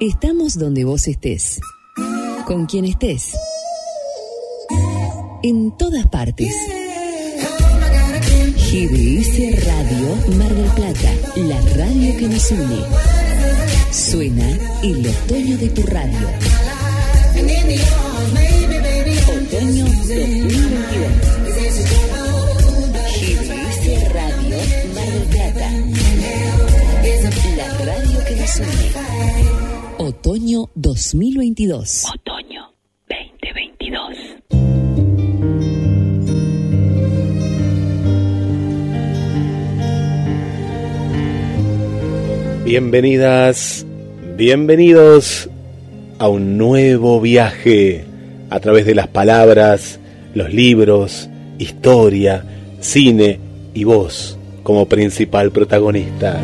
Estamos donde vos estés. Con quien estés. En todas partes. GDS Radio Mar del Plata, la radio que nos une. Suena el otoño de tu radio. Otoño 2022. Otoño 2022. Otoño 2022. Bienvenidas, bienvenidos a un nuevo viaje a través de las palabras, los libros, historia, cine y voz como principal protagonista.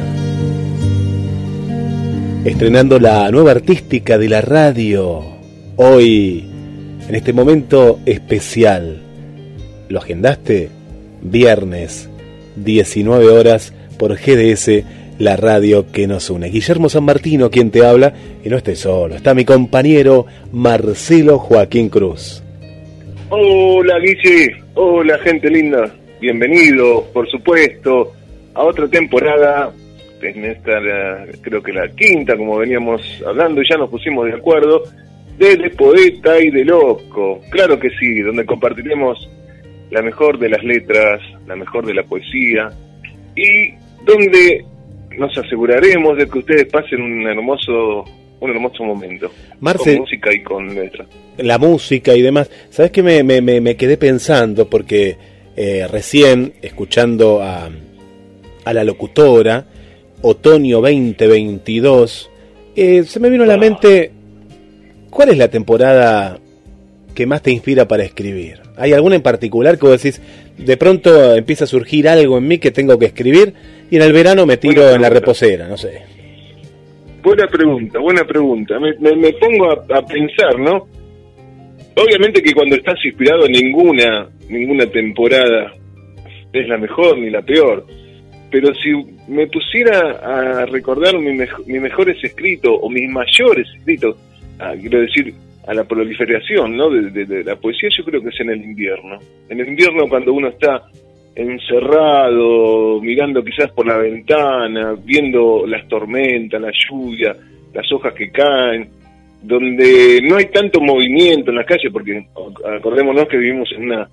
Estrenando la nueva artística de la radio, hoy, en este momento especial. ¿Lo agendaste? Viernes, 19 horas por GDS la radio que nos une. Guillermo San Martino, quien te habla, y no estoy solo, está mi compañero Marcelo Joaquín Cruz. Hola Guille, hola gente linda, bienvenidos por supuesto a otra temporada, en esta la- creo que la quinta como veníamos hablando y ya nos pusimos de acuerdo, de, de poeta y de loco, claro que sí, donde compartiremos la mejor de las letras, la mejor de la poesía y donde nos aseguraremos de que ustedes pasen un hermoso un hermoso momento Marce- con música y con letra. La música y demás. ¿Sabes qué me, me- me- me quedé pensando? Porque eh, recién, escuchando a, a la locutora, otoño 2022, eh, se me vino a la mente, ¿cuál es la temporada que más te inspira para escribir? ¿Hay alguna en particular que vos decís, de pronto empieza a surgir algo en mí que tengo que escribir y en el verano me tiro en la reposera, no sé? Buena pregunta, buena pregunta. Me, me- me pongo a, a pensar, ¿no? Obviamente que cuando estás inspirado ninguna ninguna temporada es la mejor ni la peor. Pero si me pusiera a recordar mi mej- mis mejores escritos o mis mayores escritos, ah, quiero decir, a la proliferación ¿no? de la poesía, yo creo que es en el invierno. En el invierno cuando uno está encerrado, mirando quizás por la ventana, viendo las tormentas, la lluvia, las hojas que caen, donde no hay tanto movimiento en las calles, porque acordémonos que vivimos en una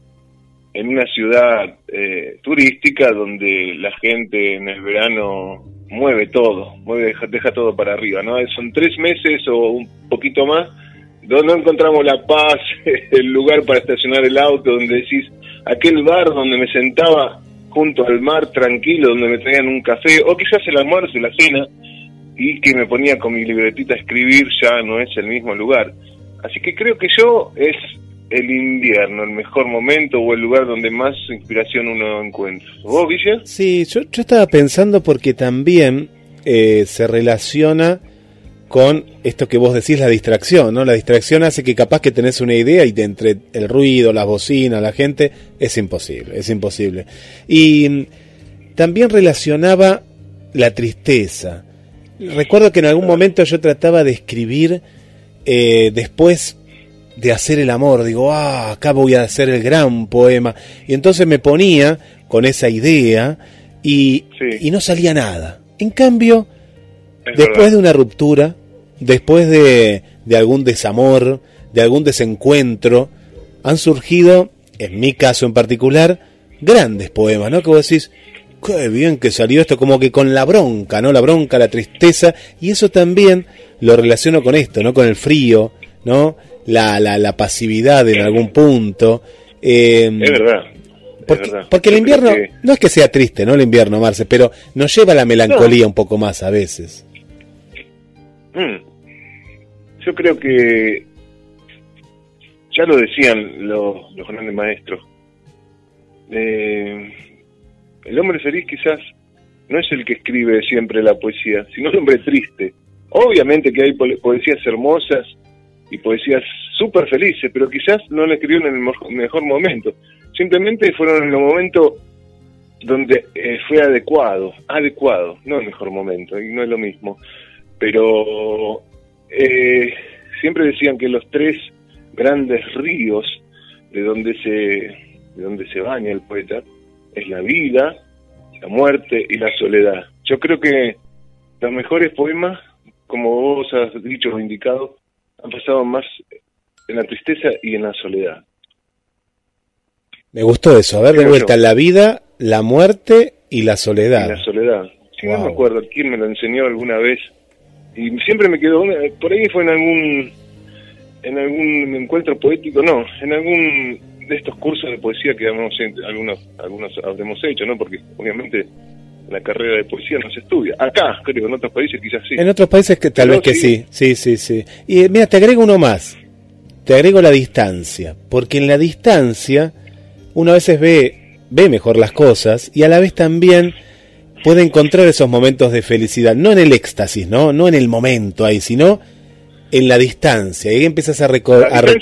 en una ciudad eh, turística donde la gente en el verano mueve todo, mueve deja, todo para arriba, ¿no? Son tres meses o un poquito más donde no encontramos la paz, el lugar para estacionar el auto, donde decís, aquel bar donde me sentaba junto al mar tranquilo, donde me traían un café, o quizás el almuerzo y la cena, y que me ponía con mi libretita a escribir, ya no es el mismo lugar. Así que creo que yo es el invierno, el mejor momento o el lugar donde más inspiración uno encuentra. ¿Vos? Sí, yo, estaba pensando porque también eh, se relaciona con esto que vos decís, la distracción, ¿no? La distracción hace que capaz que tenés una idea y de entre el ruido, las bocinas, la gente, es imposible, es imposible. Y también relacionaba la tristeza. Recuerdo que en algún momento yo trataba de escribir eh, después de hacer el amor, digo, ah, acá voy a hacer el gran poema. Y entonces me ponía con esa idea y, Sí. y no salía nada. En cambio, Es después verdad. de una ruptura, después de, de algún desamor, de algún desencuentro, han surgido, en mi caso en particular, grandes poemas, ¿no? Que vos decís, qué bien que salió esto, como que con la bronca, ¿no? La bronca, la tristeza, y eso también lo relaciono con esto, ¿no? Con el frío, ¿no? La, la, la pasividad en algún punto. eh, Es verdad. porque, el invierno, que- no es que sea triste, ¿no? El invierno, Marce, pero nos lleva a la melancolía un poco más a veces. Mm. Yo creo que ya lo decían los, los grandes maestros. Eh, el hombre feliz quizás no es el que escribe siempre la poesía, sino el hombre triste. Obviamente que hay po- poesías hermosas y poesías súper felices, pero quizás no la escribieron en el mejor momento. Simplemente fueron en los momentos donde eh, fue adecuado, adecuado, no el mejor momento, y no es lo mismo. Pero eh, siempre decían que los tres grandes ríos de donde se de donde se baña el poeta es la vida, la muerte y la soledad. Yo creo que los mejores poemas, como vos has dicho o indicado, han pasado más en la tristeza y en la soledad. Me gustó eso. A ver, de vuelta, la vida, la muerte y la soledad. Y la soledad. Si no me acuerdo quién me lo enseñó alguna vez. Y siempre me quedó, por ahí fue en algún en algún encuentro poético, no, en algún de estos cursos de poesía que algunos, algunos habremos hecho, ¿no? Porque obviamente la carrera de poesía no se estudia. Acá, creo, en otros países quizás sí. En otros países que tal vez que sí. sí, sí, sí. Y eh, mira, te agrego uno más. Te agrego la distancia, porque en la distancia uno a veces ve ve mejor las cosas y a la vez también puede encontrar esos momentos de felicidad, no en el éxtasis, ¿no? No en el momento ahí, sino en la distancia. Y ahí empiezas a recordar. La,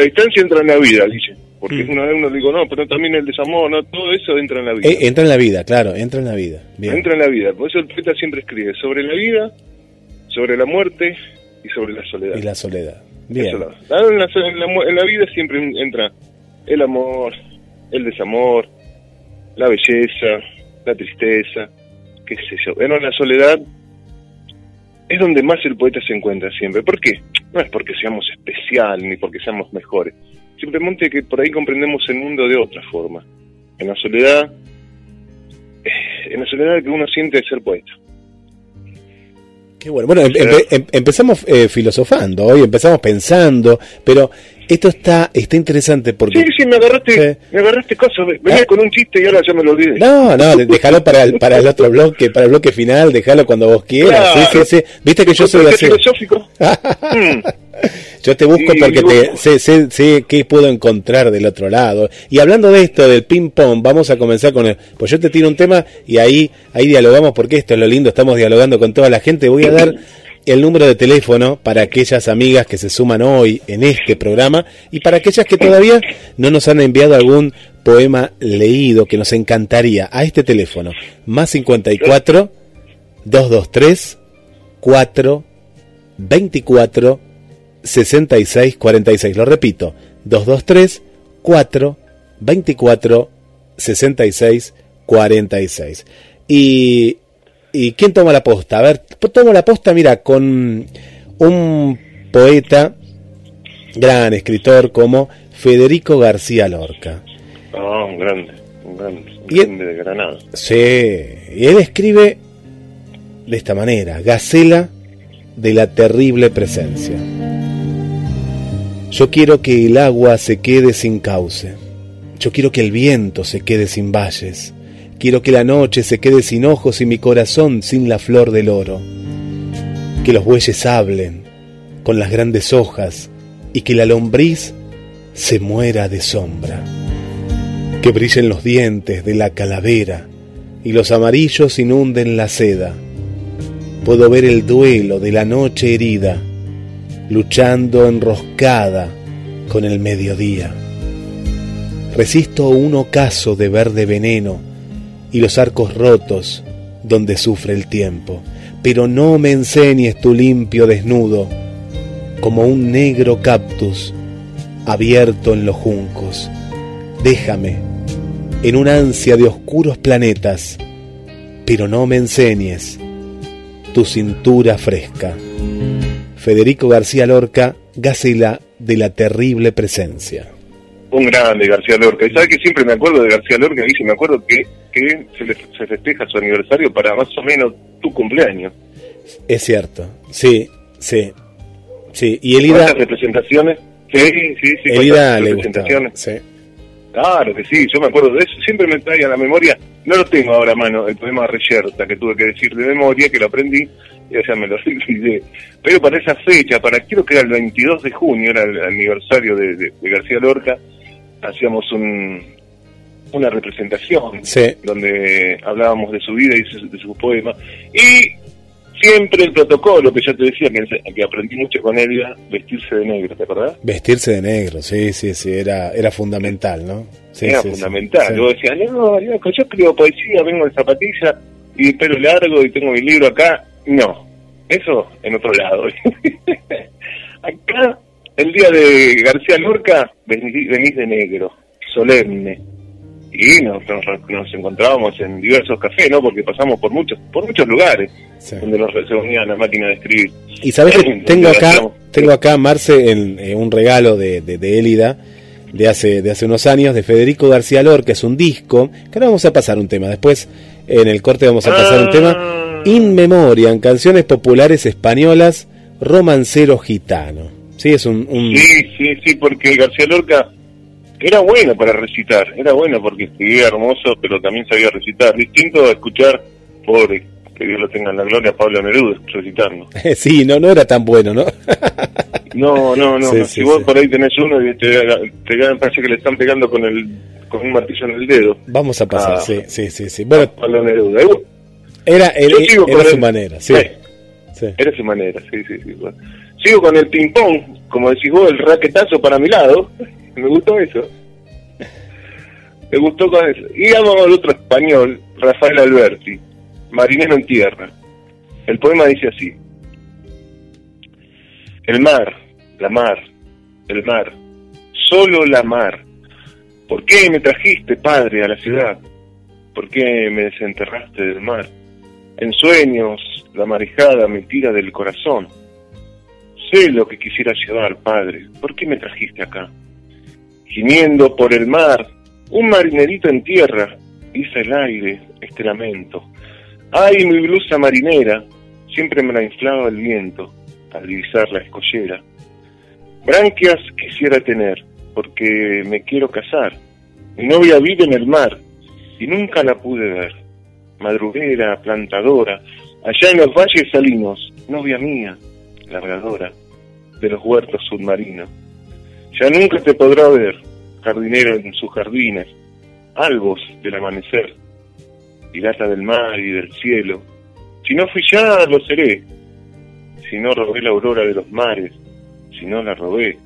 distancia entra en la vida, dice. Porque mm. una vez uno digo, no, pero también el desamor, no, todo eso entra en la vida. Eh, entra en la vida, claro, entra en la vida. Entra en la vida. Por eso el poeta siempre escribe sobre la vida, sobre la muerte y sobre la soledad. Y la soledad. Bien. En, la, en, la, vida siempre entra el amor, el desamor, la belleza, la tristeza, qué sé yo. Bueno, la soledad es donde más el poeta se encuentra siempre. ¿Por qué? No es porque seamos especial ni porque seamos mejores. Simplemente que por ahí comprendemos el mundo de otra forma. En la soledad, eh, en la soledad que uno siente de ser poeta. Qué bueno. Bueno, em, empezamos eh, filosofando hoy, empezamos pensando, pero esto está está interesante porque... Sí, sí, me agarraste, me agarraste cosas. Venía ah. con un chiste y ahora ya me lo olvidé. No, no, déjalo para el, para el otro bloque, para el bloque final, déjalo cuando vos quieras. Sí, sí, sí. Viste que yo soy así. filosófico? Mm. Yo te busco porque te, sé, sé, sé qué puedo encontrar del otro lado. Y hablando de esto, del ping-pong, vamos a comenzar con el... Pues yo te tiro un tema y ahí, ahí dialogamos porque esto es lo lindo, estamos dialogando con toda la gente. Voy a dar el número de teléfono para aquellas amigas que se suman hoy en este programa y para aquellas que todavía no nos han enviado algún poema leído que nos encantaría a este teléfono más 54 223 4 24 66 46 lo repito 223 4 24 66 46 y ¿Y quién toma la posta? A ver, tomo la posta, mira, con un poeta, gran escritor como Federico García Lorca. Ah, un grande, un grande, de Granada. Sí, y él escribe de esta manera, Gacela de la terrible presencia. Yo quiero que el agua se quede sin cauce. Yo quiero que el viento se quede sin valles. Quiero que la noche se quede sin ojos y mi corazón sin la flor del oro. Que los bueyes hablen con las grandes hojas y que la lombriz se muera de sombra. Que brillen los dientes de la calavera y los amarillos inunden la seda. Puedo ver el duelo de la noche herida, luchando enroscada con el mediodía. Resisto un ocaso de verde veneno y los arcos rotos donde sufre el tiempo. Pero no me enseñes tu limpio desnudo como un negro cactus abierto en los juncos. Déjame en una ansia de oscuros planetas, pero no me enseñes tu cintura fresca. Federico García Lorca, Gacela de la terrible presencia un grande García Lorca. Y sabes que siempre me acuerdo de García Lorca, y me acuerdo que, que se, le, se festeja su aniversario para más o menos tu cumpleaños. Es cierto, sí, sí. Sí, y Elida... representaciones? Sí, sí, sí. Elida le representaciones? sí. Claro que sí, yo me acuerdo de eso, siempre me trae a la memoria, no lo tengo ahora a mano, el poema Reyerta, que tuve que decir de memoria, que lo aprendí, y ya me lo olvidé. Pero para esa fecha, para creo que era el 22 de junio, era el aniversario de García Lorca, hacíamos un, una representación donde hablábamos de su vida y de su, poema. Y siempre el protocolo que yo te decía, que, aprendí mucho con él, era vestirse de negro, ¿te acordás? Vestirse de negro, sí, sí, sí, era, era fundamental, ¿no? era fundamental. Yo decía, no, yo, escribo poesía, vengo de zapatilla y pelo largo y tengo mi libro acá. No, Eso en otro lado. Acá, el día de García Lorca, venís de negro, solemne. Y nos, nos, encontrábamos en diversos cafés, ¿no? Porque pasamos por muchos por muchos lugares donde nos reunían la máquina de escribir. Y sabes que tengo acá, tengo acá, Marce, en, eh, un regalo de, de, de Élida de hace, de hace unos años, de Federico García Lorca, es un disco, que ahora vamos a pasar un tema, después en el corte vamos a pasar un tema, ah. In Memoriam, canciones populares españolas, romancero gitano. Sí, es un, Sí, sí, sí, porque García Lorca era bueno para recitar, era bueno porque escribía hermoso, pero también sabía recitar. Distinto a escuchar, pobre, que Dios lo tenga en la gloria, Pablo Neruda recitando. sí, no, no era tan bueno, ¿no? no, no, no. si vos por ahí tenés uno y te, te, parece que le están pegando con el con un martillo en el dedo. Vamos a pasar, ah. sí, sí, sí, sí. Bueno, Pablo Neruda. Era, era, era su manera, sí. Era su manera, sí, sí, sí. Sigo con el ping-pong, como decís vos, el raquetazo para mi lado. Me gustó eso. Me gustó con eso. Y vamos al otro español, Rafael Alberti, Marinero en Tierra. El poema dice así. El mar, la mar, el mar, solo la mar. ¿Por qué me trajiste, padre, a la ciudad? ¿Por qué me desenterraste del mar? En sueños, la marejada me tira del corazón. Sé lo que quisiera llevar, padre. ¿Por qué me trajiste acá? Gimiendo por el mar, un marinerito en tierra, hice el aire este lamento. Ay, mi blusa marinera, siempre me la inflaba el viento al divisar la escollera. Branquias quisiera tener, porque me quiero casar. Mi novia vive en el mar y nunca la pude ver. Madruguera, plantadora, allá en los valles salinos, novia mía, largadora de los huertos submarinos. Ya nunca te podrá ver, jardinero en sus jardines, albos del amanecer, pirata del mar y del cielo. Si no fui ya, lo seré. Si no robé la aurora de los mares, si no la robé,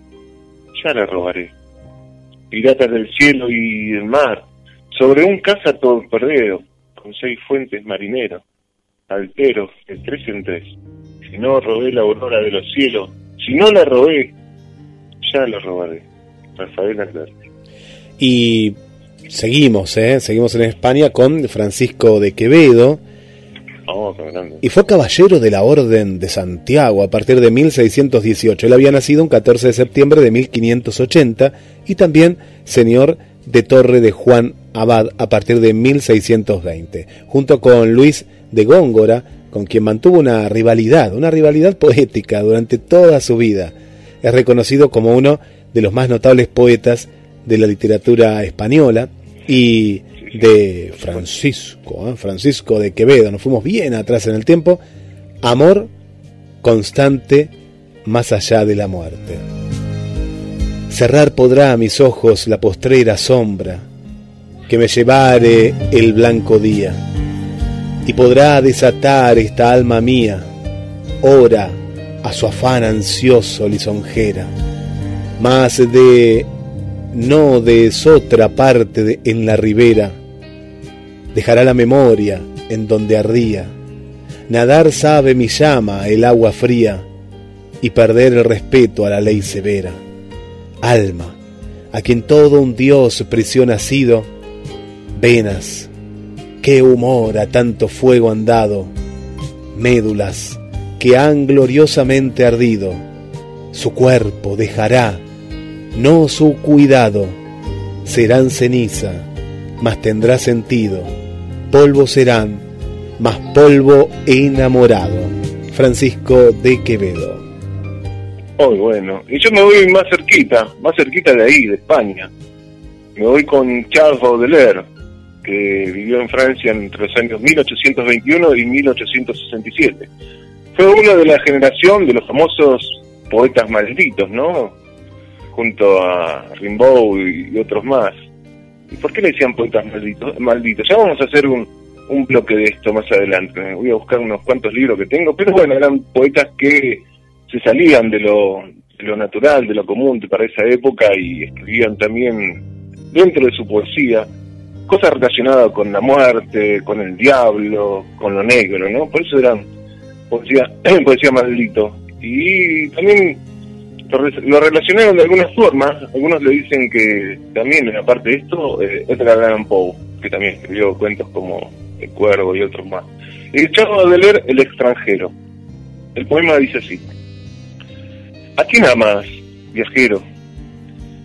ya la robaré. Pirata del cielo y del mar, sobre un caza todo perdido, con seis fuentes marineros, altero de tres en tres. Si no robé la aurora de los cielos, si no la robé, ya la robaré. Rafael Alberti. Y seguimos, ¿eh? seguimos en España con Francisco de Quevedo. Oh, y fue caballero de la Orden de Santiago a partir de 1618. Él había nacido un 14 de septiembre de 1580 y también señor de Torre de Juan Abad a partir de 1620, junto con Luis de Góngora, con quien mantuvo una rivalidad, una rivalidad poética durante toda su vida. Es reconocido como uno de los más notables poetas de la literatura española y de Francisco, ¿eh? Francisco de Quevedo, nos fuimos bien atrás en el tiempo, amor constante más allá de la muerte. Cerrar podrá a mis ojos la postrera sombra que me llevare el blanco día y podrá desatar esta alma mía, ora a su afán ansioso lisonjera, más de no de otra parte en la ribera, dejará la memoria en donde ardía, nadar sabe mi llama el agua fría y perder el respeto a la ley severa. Alma, a quien todo un dios prisión ha sido, venas, qué humor a tanto fuego han dado, médulas que han gloriosamente ardido, su cuerpo dejará, no su cuidado, serán ceniza, mas tendrá sentido, polvo serán, mas polvo enamorado. Francisco de Quevedo. Muy bueno, y yo me voy más cerquita, más cerquita de ahí, de España. Me voy con Charles Baudelaire que vivió en Francia entre los años 1821 y 1867. Fue uno de la generación de los famosos poetas malditos, ¿no? Junto a Rimbaud y, otros más. ¿Y por qué le decían poetas malditos? malditos? Ya vamos a hacer un, un bloque de esto más adelante. Voy a buscar unos cuantos libros que tengo, pero bueno, eran poetas que se salían de lo, de lo natural, de lo común para esa época y escribían también dentro de su poesía cosas relacionadas con la muerte, con el diablo, con lo negro, ¿no? Por eso eran poesía, poesía maldito. Y también lo, relacionaron de alguna forma, algunos le dicen que también, aparte de esto, eh, Allan Poe, que también escribió cuentos como El Cuervo y otros más. Y de leer El extranjero. El poema dice así. ¿A quién amas, viajero?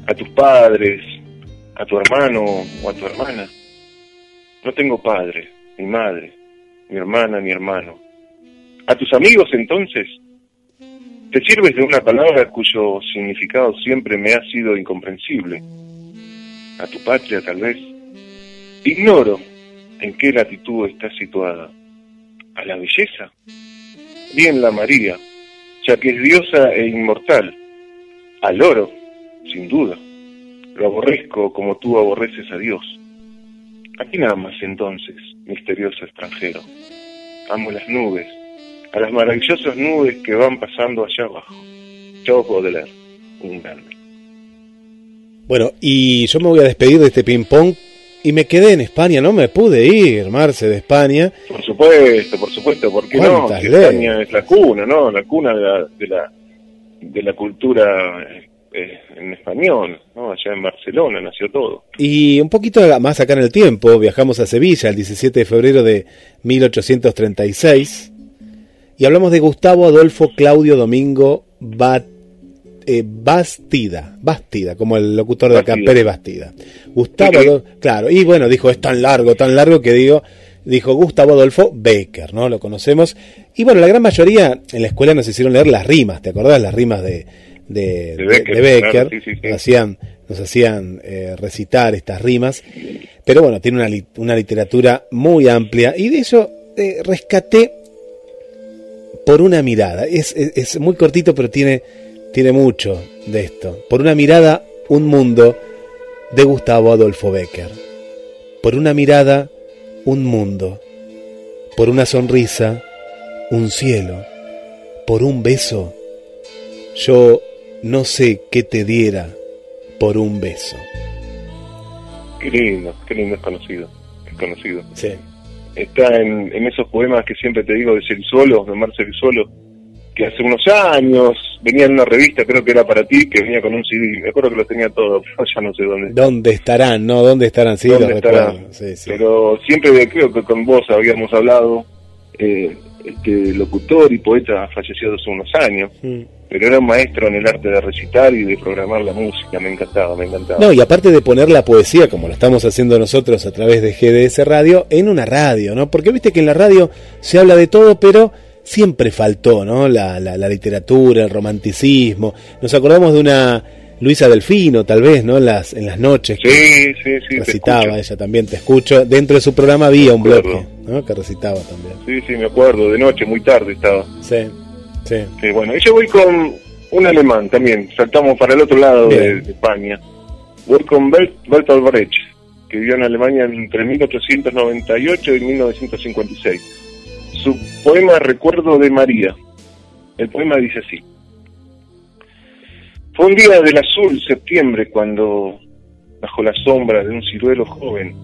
¿A tus padres? ¿A tu hermano o a tu hermana? No tengo padre, ni madre, ni hermana, ni hermano. ¿A tus amigos entonces? ¿Te sirves de una palabra cuyo significado siempre me ha sido incomprensible? ¿A tu patria tal vez? Ignoro en qué latitud está situada. ¿A la belleza? Bien la María, ya que es diosa e inmortal. Al oro, sin duda. Lo aborrezco como tú aborreces a Dios. ¿A quién amas entonces, misterioso extranjero? Amo las nubes, a las maravillosas nubes que van pasando allá abajo. Chao Baudelaire, un grande. Bueno, y yo me voy a despedir de este ping-pong y me quedé en España, no me pude ir, Marce, de España. Por supuesto, por supuesto, porque no, España es la cuna, ¿no? La cuna de la, de la, de la cultura eh, en español, ¿no? Allá en Barcelona nació todo. Y un poquito más acá en el tiempo, viajamos a Sevilla el 17 de febrero de 1836 y hablamos de Gustavo Adolfo Claudio Domingo eh, Bastida, Bastida, como el locutor de acá, Pérez Bastida. Gustavo, claro, y bueno, dijo, es tan largo, tan largo que digo, dijo Gustavo Adolfo Becker, ¿no? Lo conocemos. Y bueno, la gran mayoría en la escuela nos hicieron leer las rimas, ¿te acordás? Las rimas de, de, Becker, Nos hacían, nos hacían eh, recitar estas rimas. Pero bueno, tiene una, una literatura muy amplia y de eso eh, rescaté por una mirada. Es, es, muy cortito, pero tiene, tiene mucho de esto. Por una mirada, un mundo de Gustavo Adolfo Becker. Por una mirada, un mundo. Por una sonrisa, un cielo. Por un beso, yo no sé qué te diera por un beso. Qué lindo, qué lindo es conocido, es conocido. Sí está en, en esos poemas que siempre te digo de Serisuolo, de Mar Serisuolo, que hace unos años venía en una revista, creo que era para ti, que venía con un CD, me acuerdo que lo tenía todo, pero ya no sé dónde. ¿Dónde estarán? ¿No? ¿Dónde estarán? Sí, ¿Dónde estarán? Pero siempre creo que con vos habíamos hablado, eh, este locutor y poeta fallecido hace unos años. Mm pero era un maestro en el arte de recitar y de programar la música, me encantaba, me encantaba. No, y aparte de poner la poesía, como lo estamos haciendo nosotros a través de GDS Radio, en una radio, ¿no? Porque viste que en la radio se habla de todo, pero siempre faltó, ¿no? La, la, literatura, el romanticismo. Nos acordamos de una Luisa Delfino, tal vez, ¿no? En las, en las noches. Sí, sí, sí. Recitaba ella también, te escucho. Dentro de su programa había un bloque, ¿no? Que recitaba también. Sí, sí, me acuerdo, de noche, muy tarde estaba. Sí. Sí. bueno, y yo voy con un alemán también, saltamos para el otro lado de, España. Voy con Bertolt Brecht, que vivió en Alemania entre 1898 y 1956. Su poema Recuerdo de María. El poema dice así. Fue un día del azul septiembre cuando, bajo la sombra de un ciruelo joven,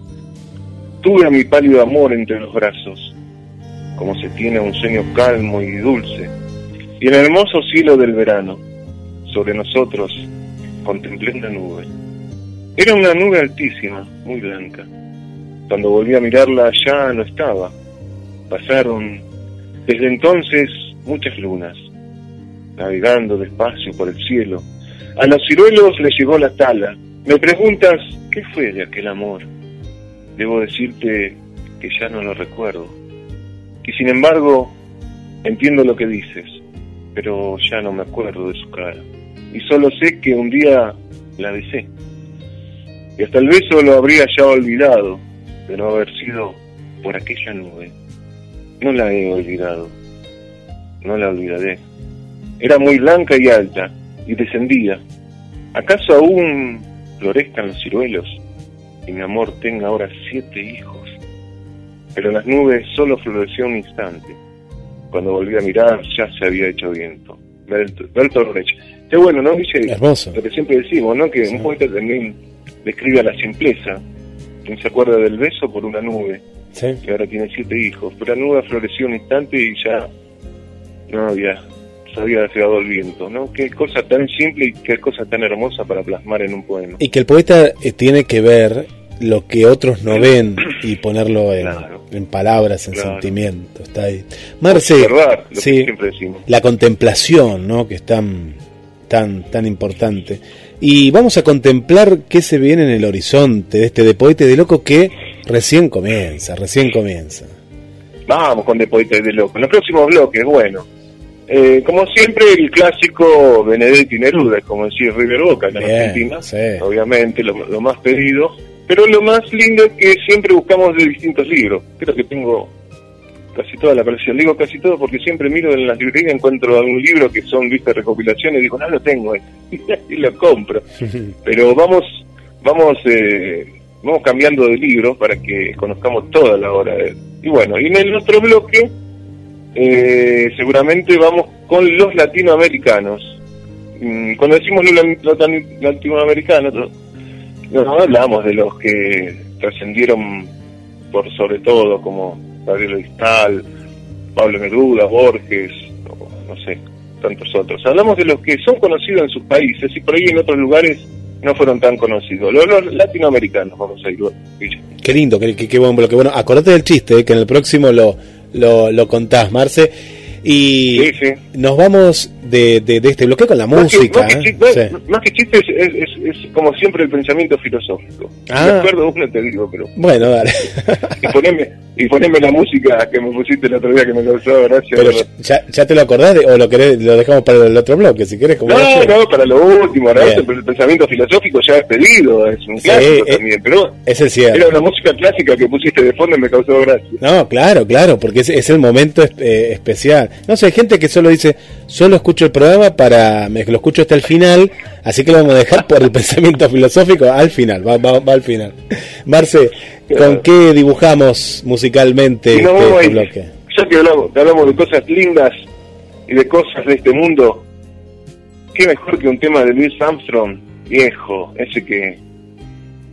tuve a mi pálido amor entre los brazos, como se tiene un sueño calmo y dulce y el hermoso cielo del verano, sobre nosotros, contemplé una nube. Era una nube altísima, muy blanca. Cuando volví a mirarla ya no estaba. Pasaron desde entonces muchas lunas, navegando despacio por el cielo. A los ciruelos les llegó la tala. Me preguntas, ¿qué fue de aquel amor? Debo decirte que ya no lo recuerdo. Y sin embargo, entiendo lo que dices pero ya no me acuerdo de su cara. Y solo sé que un día la besé. Y hasta el beso lo habría ya olvidado, de no haber sido por aquella nube. No la he olvidado, no la olvidaré. Era muy blanca y alta, y descendía. ¿Acaso aún florezcan los ciruelos y mi amor tenga ahora siete hijos? Pero las nubes solo floreció un instante cuando volví a mirar ya se había hecho viento. Bertolt Brecht. Qué bueno, ¿no, Dice Hermoso. Lo que siempre decimos, ¿no? Que un poeta también describe a la simpleza. Quien se acuerda del beso por una nube, sí. que ahora tiene siete hijos. Pero la nube floreció un instante y ya no había se había llegado el viento, ¿no? Qué cosa tan simple y qué cosa tan hermosa para plasmar en un poema. Y que el poeta eh, tiene que ver lo que otros no ven y ponerlo en, Claro. En palabras, en Claro. sentimientos. Está ahí. Marce, Observar, lo que sí, siempre decimos. la contemplación, ¿no? Que es tan, tan, tan importante. Y vamos a contemplar qué se viene en el horizonte de este de poeta y de loco que recién comienza, recién comienza. Vamos con De Poeta y de Loco. En los próximos bloques, bueno. Eh, como siempre, el clásico Benedetti Neruda, como decir River Boca en Bien, Argentina, sí. obviamente, lo, lo más pedido. Pero lo más lindo es que siempre buscamos de distintos libros. Creo que tengo casi toda la colección. Digo casi todo porque siempre miro en las librerías, encuentro algún libro que son, viste, recopilaciones y digo, no lo tengo, y lo compro. Pero vamos, vamos, eh, vamos cambiando de libros para que conozcamos toda la obra de él. Y bueno, y en el otro bloque, eh, seguramente vamos con los latinoamericanos. Mm, Cuando decimos los latinoamericanos, no, hablamos de los que trascendieron por sobre todo, como Gabriel Distal, Pablo Neruda, Borges, o no sé, tantos otros. Hablamos de los que son conocidos en sus países y por ahí en otros lugares no fueron tan conocidos. Los, latinoamericanos, vamos a ir. Qué lindo, qué, qué, qué. Bueno, acordate del chiste, eh, que en el próximo lo, lo, lo contás, Marce. Y Sí, sí. nos vamos de, de, de este bloque con la Más que- música. más, que, ¿eh? chi- más- Sí. más que chiste es, es- es- es como siempre el pensamiento filosófico. Ah. Me acuerdo uno te digo, pero Bueno, dale. y poneme, y poneme la música que me pusiste el otro día que me causó gracia. Pero ¿verdad? ya, ya te lo acordás de- o lo querés, lo dejamos para el otro bloque, si querés. Como No, no, para lo último, pero el pensamiento filosófico ya es pedido, es un clásico eh, también, pero Es el cierre. era una música clásica que pusiste de fondo y me causó gracia. No, claro, claro, porque es, es el momento eh, especial. No sé, hay gente que solo dice, solo escucho el programa para, me lo escucho hasta el final, así que lo vamos a dejar por el pensamiento filosófico al final, va, va, va al final. Marce, ¿con qué dibujamos musicalmente Y nos este, este bloque? Ya que hablamos, que hablamos de cosas lindas y de cosas de este mundo, qué mejor que un tema de Louis Armstrong, viejo, ese que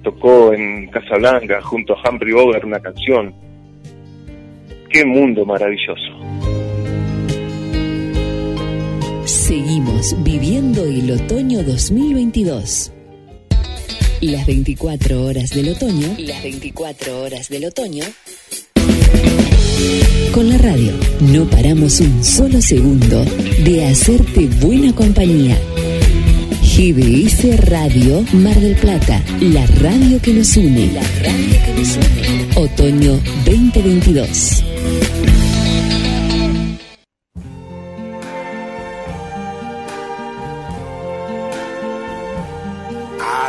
tocó en Casablanca junto a Humphrey Bogart una canción. Qué mundo maravilloso. Seguimos viviendo el otoño 2022. Las 24 horas del otoño. Las 24 horas del otoño. Con la radio no paramos un solo segundo de hacerte buena compañía. GBS Radio Mar del Plata, la radio que nos une. La radio que nos une. Otoño 2022.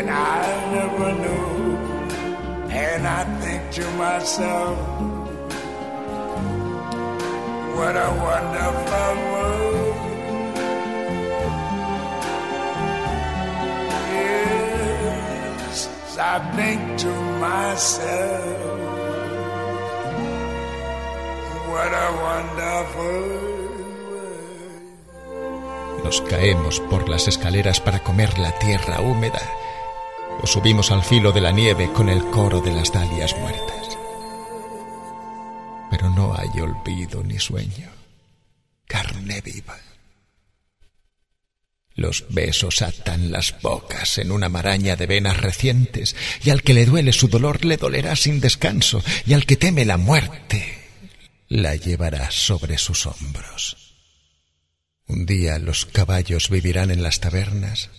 than I never knew. And I think to myself, what a wonderful world. Yes, I think to myself, what a wonderful Nos caemos por las escaleras para comer la tierra húmeda o subimos al filo de la nieve con el coro de las dalias muertas. Pero no hay olvido ni sueño, carne viva. Los besos atan las bocas en una maraña de venas recientes, y al que le duele su dolor le dolerá sin descanso, y al que teme la muerte la llevará sobre sus hombros. Un día los caballos vivirán en las tabernas,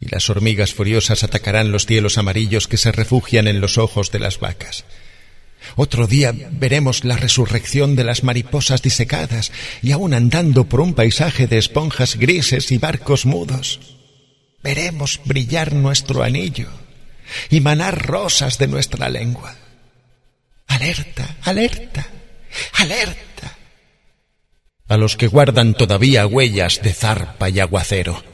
y las hormigas furiosas atacarán los cielos amarillos que se refugian en los ojos de las vacas. Otro día veremos la resurrección de las mariposas disecadas y aún andando por un paisaje de esponjas grises y barcos mudos. Veremos brillar nuestro anillo y manar rosas de nuestra lengua. Alerta, alerta, alerta. A los que guardan todavía huellas de zarpa y aguacero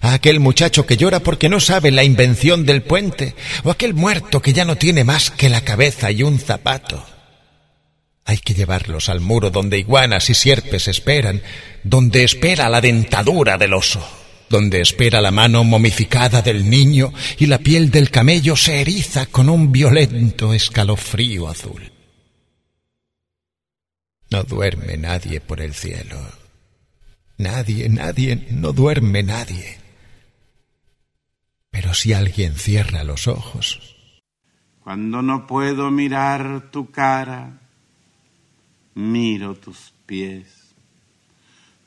a aquel muchacho que llora porque no sabe la invención del puente, o aquel muerto que ya no tiene más que la cabeza y un zapato. Hay que llevarlos al muro donde iguanas y sierpes esperan, donde espera la dentadura del oso, donde espera la mano momificada del niño y la piel del camello se eriza con un violento escalofrío azul. No duerme nadie por el cielo Nadie, nadie, no duerme nadie. Pero si alguien cierra los ojos. Cuando no puedo mirar tu cara, miro tus pies.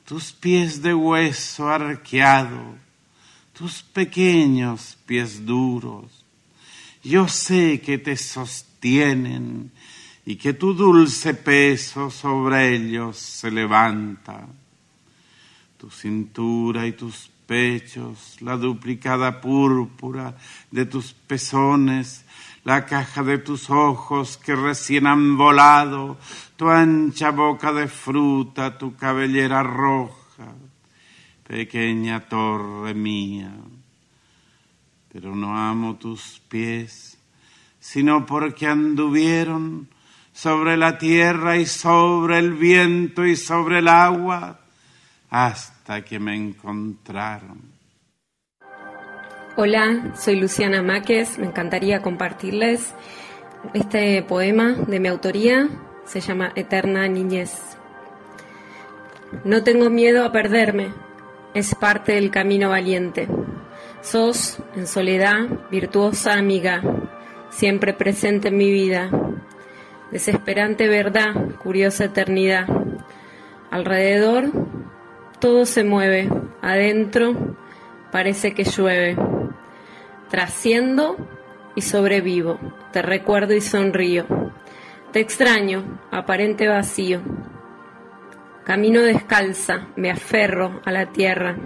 Tus pies de hueso arqueado, tus pequeños pies duros. Yo sé que te sostienen y que tu dulce peso sobre ellos se levanta tu cintura y tus pechos, la duplicada púrpura de tus pezones, la caja de tus ojos que recién han volado, tu ancha boca de fruta, tu cabellera roja, pequeña torre mía. Pero no amo tus pies, sino porque anduvieron sobre la tierra y sobre el viento y sobre el agua hasta que me encontraron. Hola, soy Luciana Máquez, me encantaría compartirles este poema de mi autoría, se llama Eterna Niñez. No tengo miedo a perderme, es parte del camino valiente. Sos, en soledad, virtuosa amiga, siempre presente en mi vida. Desesperante verdad, curiosa eternidad. Alrededor, todo se mueve, adentro parece que llueve. Trasciendo y sobrevivo, te recuerdo y sonrío. Te extraño, aparente vacío. Camino descalza, me aferro a la tierra.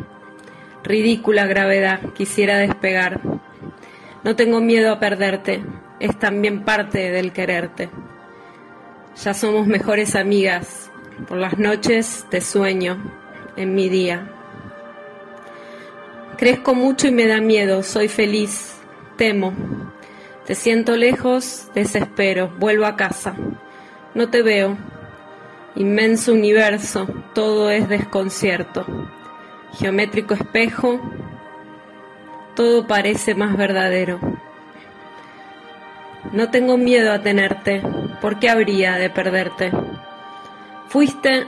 Ridícula gravedad, quisiera despegar. No tengo miedo a perderte, es también parte del quererte. Ya somos mejores amigas, por las noches te sueño, en mi día. Crezco mucho y me da miedo, soy feliz, temo. Te siento lejos, desespero, vuelvo a casa. No te veo. Inmenso universo, todo es desconcierto. Geométrico espejo, todo parece más verdadero. No tengo miedo a tenerte, ¿por qué habría de perderte? Fuiste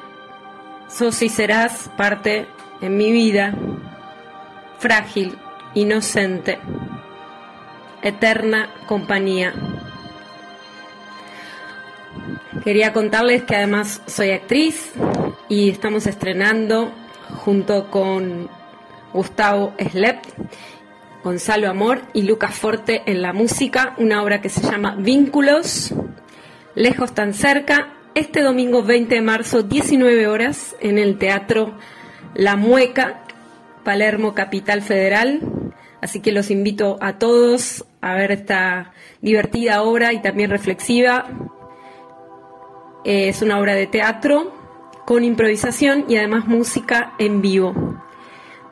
sos y serás parte en mi vida, frágil, inocente, eterna compañía. Quería contarles que además soy actriz y estamos estrenando junto con Gustavo Slep, Gonzalo Amor y Lucas Forte en la música, una obra que se llama Vínculos, lejos tan cerca, este domingo 20 de marzo, 19 horas, en el Teatro La Mueca, Palermo, Capital Federal. Así que los invito a todos a ver esta divertida obra y también reflexiva. Es una obra de teatro con improvisación y además música en vivo.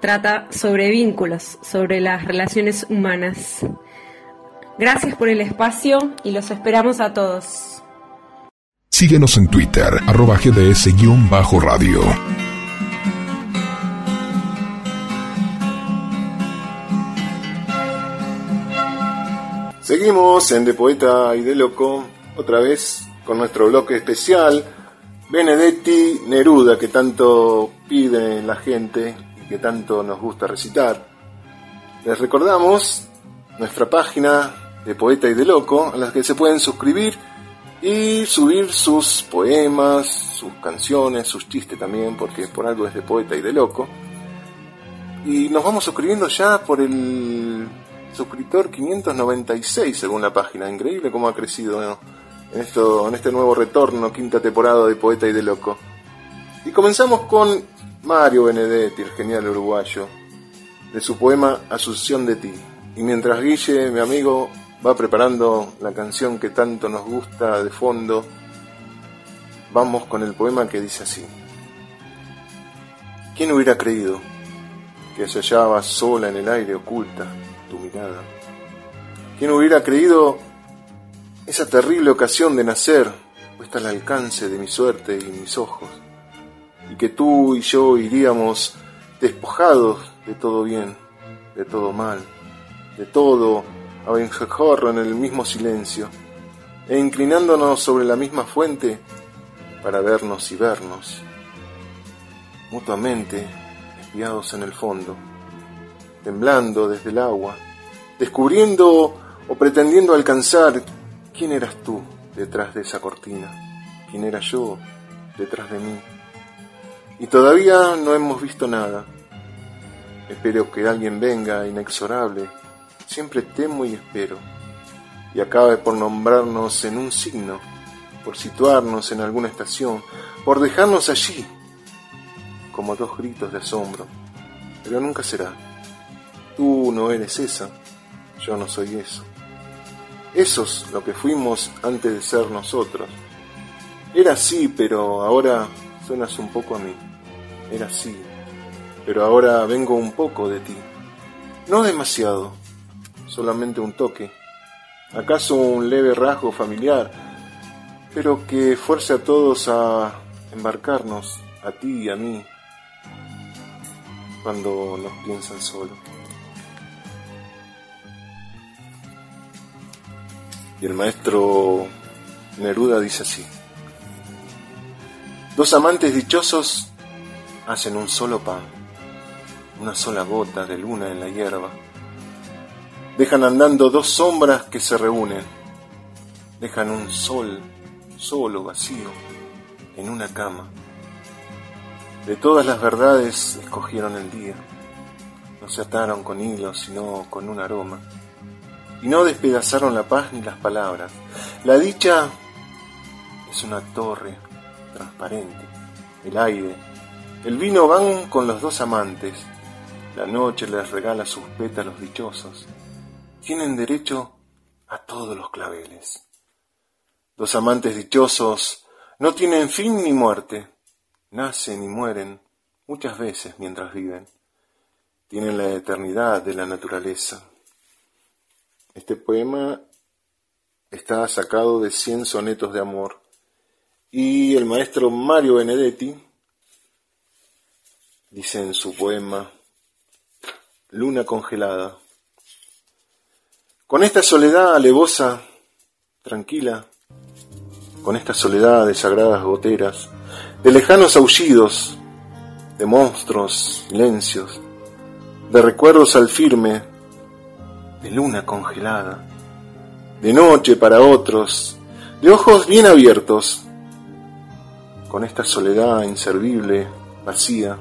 Trata sobre vínculos, sobre las relaciones humanas. Gracias por el espacio y los esperamos a todos. Síguenos en Twitter, arroba gds-radio. Seguimos en De Poeta y de Loco, otra vez con nuestro bloque especial, Benedetti Neruda, que tanto pide la gente y que tanto nos gusta recitar. Les recordamos nuestra página de Poeta y de Loco, a la que se pueden suscribir y subir sus poemas, sus canciones, sus chistes también, porque por algo es de Poeta y de Loco. Y nos vamos suscribiendo ya por el suscriptor 596 según la página. Increíble cómo ha crecido en, esto, en este nuevo retorno, quinta temporada de Poeta y de Loco. Y comenzamos con Mario Benedetti, el genial uruguayo, de su poema Asunción de ti. Y mientras Guille, mi amigo, va preparando la canción que tanto nos gusta de fondo, vamos con el poema que dice así. ¿Quién hubiera creído que se hallaba sola en el aire oculta tu mirada? ¿Quién hubiera creído esa terrible ocasión de nacer puesta al alcance de mi suerte y mis ojos? Y que tú y yo iríamos despojados de todo bien, de todo mal, de todo a en el mismo silencio, e inclinándonos sobre la misma fuente para vernos y vernos, mutuamente espiados en el fondo, temblando desde el agua, descubriendo o pretendiendo alcanzar quién eras tú detrás de esa cortina, quién era yo detrás de mí. Y todavía no hemos visto nada. Espero que alguien venga inexorable Siempre temo y espero, y acabe por nombrarnos en un signo, por situarnos en alguna estación, por dejarnos allí, como dos gritos de asombro. Pero nunca será. Tú no eres esa, yo no soy eso. Esos lo que fuimos antes de ser nosotros. Era así, pero ahora suenas un poco a mí. Era así, pero ahora vengo un poco de ti. No demasiado, solamente un toque, acaso un leve rasgo familiar, pero que fuerce a todos a embarcarnos, a ti y a mí, cuando nos piensan solo. Y el maestro Neruda dice así, dos amantes dichosos hacen un solo pan, una sola gota de luna en la hierba, Dejan andando dos sombras que se reúnen. Dejan un sol solo, vacío, en una cama. De todas las verdades escogieron el día. No se ataron con hilos, sino con un aroma. Y no despedazaron la paz ni las palabras. La dicha es una torre transparente. El aire, el vino van con los dos amantes. La noche les regala sus pétalos dichosos tienen derecho a todos los claveles. Los amantes dichosos no tienen fin ni muerte, nacen y mueren muchas veces mientras viven. Tienen la eternidad de la naturaleza. Este poema está sacado de cien sonetos de amor y el maestro Mario Benedetti dice en su poema Luna congelada, con esta soledad alevosa, tranquila, con esta soledad de sagradas goteras, de lejanos aullidos, de monstruos silencios, de recuerdos al firme, de luna congelada, de noche para otros, de ojos bien abiertos, con esta soledad inservible, vacía,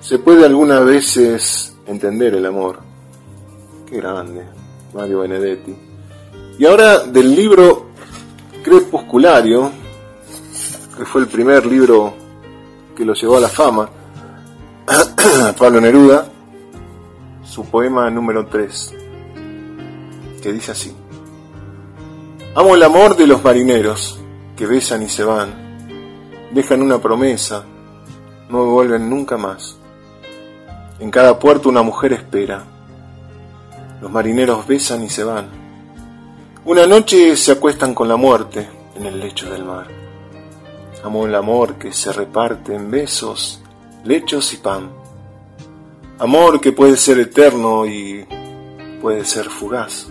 se puede algunas veces entender el amor. Qué grande. Mario Benedetti. Y ahora del libro Crepusculario, que fue el primer libro que lo llevó a la fama, Pablo Neruda, su poema número 3, que dice así. Amo el amor de los marineros que besan y se van, dejan una promesa, no vuelven nunca más. En cada puerto una mujer espera, los marineros besan y se van. Una noche se acuestan con la muerte en el lecho del mar. Amo el amor que se reparte en besos, lechos y pan. Amor que puede ser eterno y puede ser fugaz.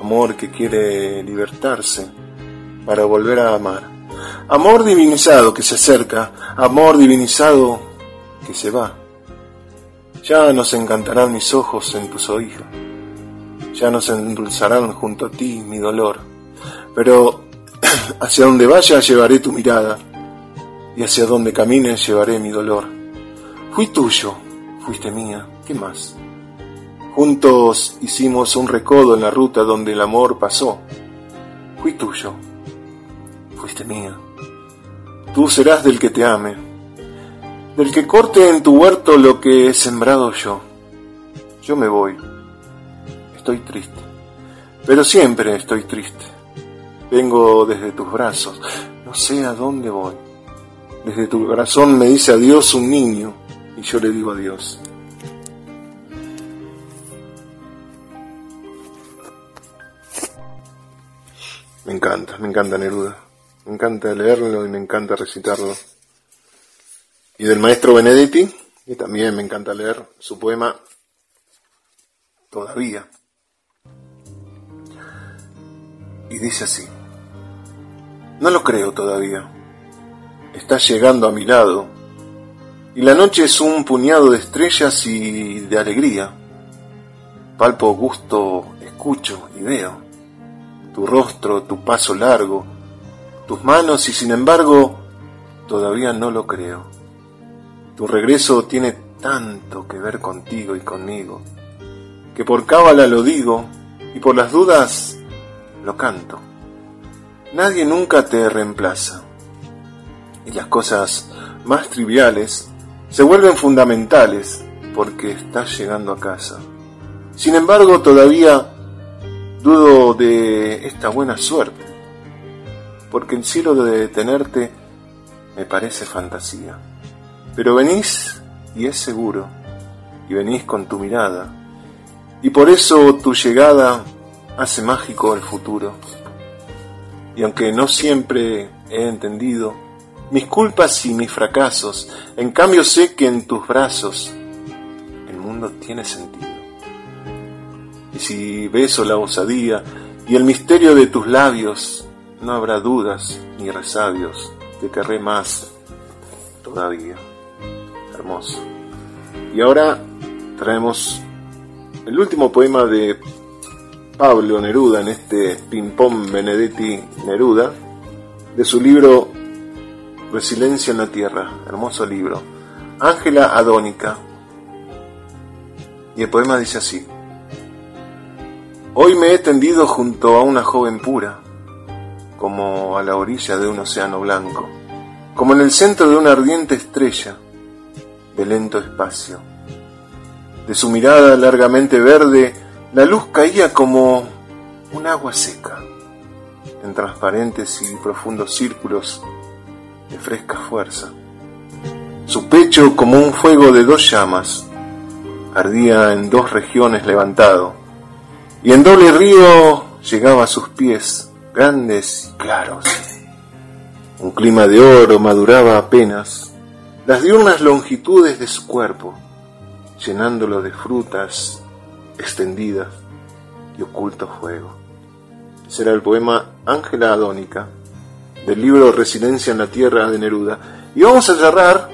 amor que quiere libertarse para volver a amar. Amor divinizado que se acerca, amor divinizado que se va. Ya nos encantarán mis ojos en tus oídos, ya nos endulzarán junto a ti mi dolor, pero hacia donde vaya llevaré tu mirada y hacia donde camine llevaré mi dolor. Fui tuyo, fuiste mía, ¿qué más? Juntos hicimos un recodo en la ruta donde el amor pasó. Fui tuyo, fuiste mía. Tú serás del que te ame, del que corte en tu huerto lo que he sembrado yo. Yo me voy. Estoy triste, pero siempre estoy triste. Vengo desde tus brazos, no sé a dónde voy. Desde tu corazón me dice adiós un niño y yo le digo adiós. Me encanta, me encanta Neruda. Me encanta leerlo y me encanta recitarlo. Y del maestro Benedetti, y también me encanta leer su poema Todavía. Y dice así, no lo creo todavía. Estás llegando a mi lado, y la noche es un puñado de estrellas y de alegría. Palpo, gusto, escucho y veo tu rostro, tu paso largo, tus manos y sin embargo todavía no lo creo. Tu regreso tiene tanto que ver contigo y conmigo, que por cábala lo digo y por las dudas lo canto. Nadie nunca te reemplaza y las cosas más triviales se vuelven fundamentales porque estás llegando a casa. Sin embargo, todavía Dudo de esta buena suerte, porque el cielo de detenerte me parece fantasía. Pero venís y es seguro, y venís con tu mirada, y por eso tu llegada hace mágico el futuro. Y aunque no siempre he entendido mis culpas y mis fracasos, en cambio sé que en tus brazos el mundo tiene sentido. Y si beso la osadía y el misterio de tus labios, no habrá dudas ni resabios, te querré más todavía. Hermoso. Y ahora traemos el último poema de Pablo Neruda en este Pimpón Benedetti Neruda, de su libro Resiliencia en la Tierra, hermoso libro. Ángela Adónica. Y el poema dice así. Hoy me he tendido junto a una joven pura, como a la orilla de un océano blanco, como en el centro de una ardiente estrella de lento espacio. De su mirada largamente verde, la luz caía como un agua seca, en transparentes y profundos círculos de fresca fuerza. Su pecho, como un fuego de dos llamas, ardía en dos regiones levantado, y en doble río llegaba a sus pies, grandes y claros. Un clima de oro maduraba apenas las diurnas longitudes de su cuerpo, llenándolo de frutas extendidas y oculto fuego. Será el poema Ángela Adónica del libro Residencia en la Tierra de Neruda. Y vamos a cerrar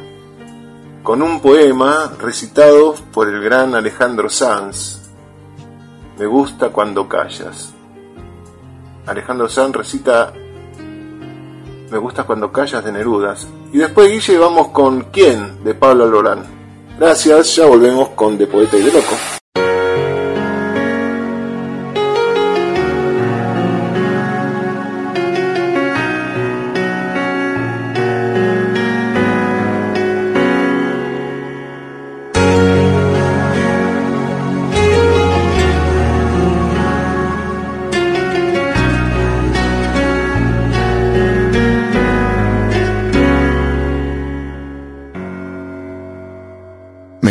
con un poema recitado por el gran Alejandro Sanz, me gusta cuando callas. Alejandro Sanz recita Me gusta cuando callas de Nerudas. Y después Guille vamos con ¿Quién? de Pablo Alborán. Gracias, ya volvemos con De Poeta y de Loco.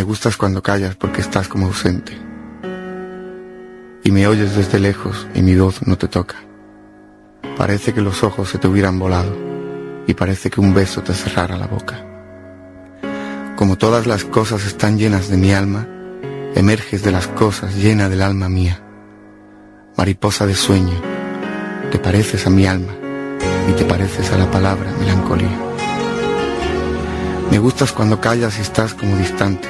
Gustas cuando callas porque estás como ausente. Y me oyes desde lejos y mi voz no te toca. Parece que los ojos se te hubieran volado y parece que un beso te cerrara la boca. Como todas las cosas están llenas de mi alma, emerges de las cosas llena del alma mía. mariposa de sueño, te pareces a mi alma y te pareces a la palabra melancolía. Me gustas cuando callas y estás como distante,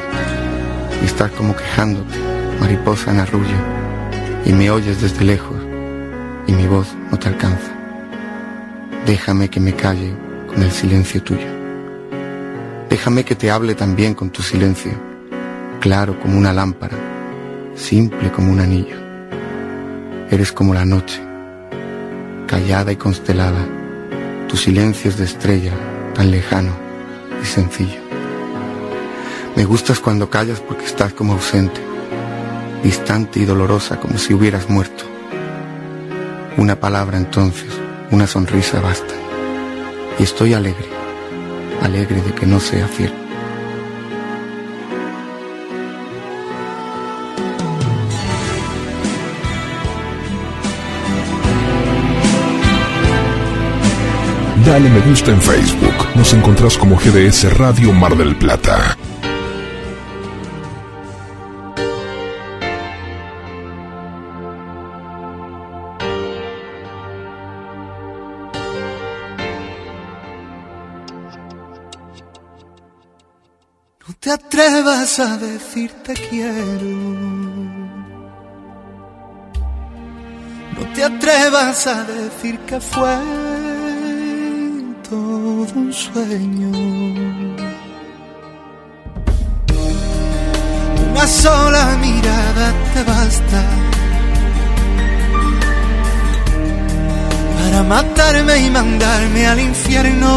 y estás como quejándote, mariposa en arrullo, y me oyes desde lejos, y mi voz no te alcanza. Déjame que me calle con el silencio tuyo. Déjame que te hable también con tu silencio, claro como una lámpara, simple como un anillo. Eres como la noche, callada y constelada, tu silencio es de estrella, tan lejano y sencillo. Me gustas cuando callas porque estás como ausente, distante y dolorosa como si hubieras muerto. Una palabra entonces, una sonrisa basta. Y estoy alegre, alegre de que no sea cierto. Dale me gusta en Facebook. Nos encontrás como GDS Radio Mar del Plata. No te atrevas a decir te quiero. No te atrevas a decir que fue todo un sueño. Una sola mirada te basta para matarme y mandarme al infierno.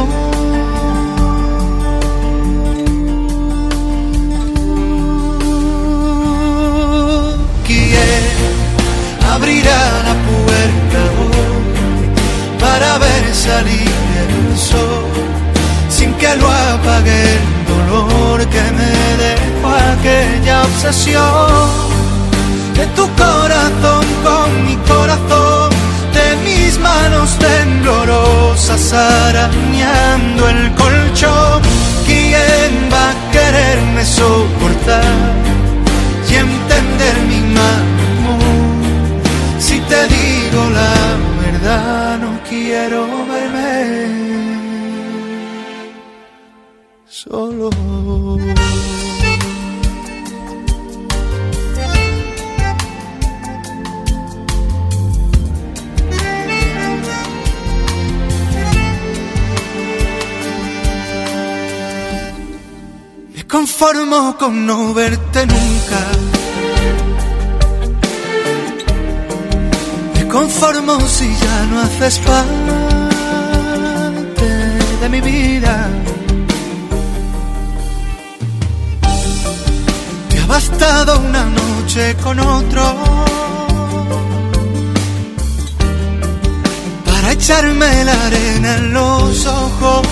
¿Quién abrirá la puerta para ver salir sin que lo apague el dolor que me dejó aquella obsesión. De tu corazón con mi corazón de mis manos temblorosas arañando el colchón. Quién va a quererme soportar y entender mi mal si te digo la verdad no quiero verme Me conformo con no verte nunca. Me conformo si ya no haces parte de mi vida. Bastado una noche con otro para echarme la arena en los ojos.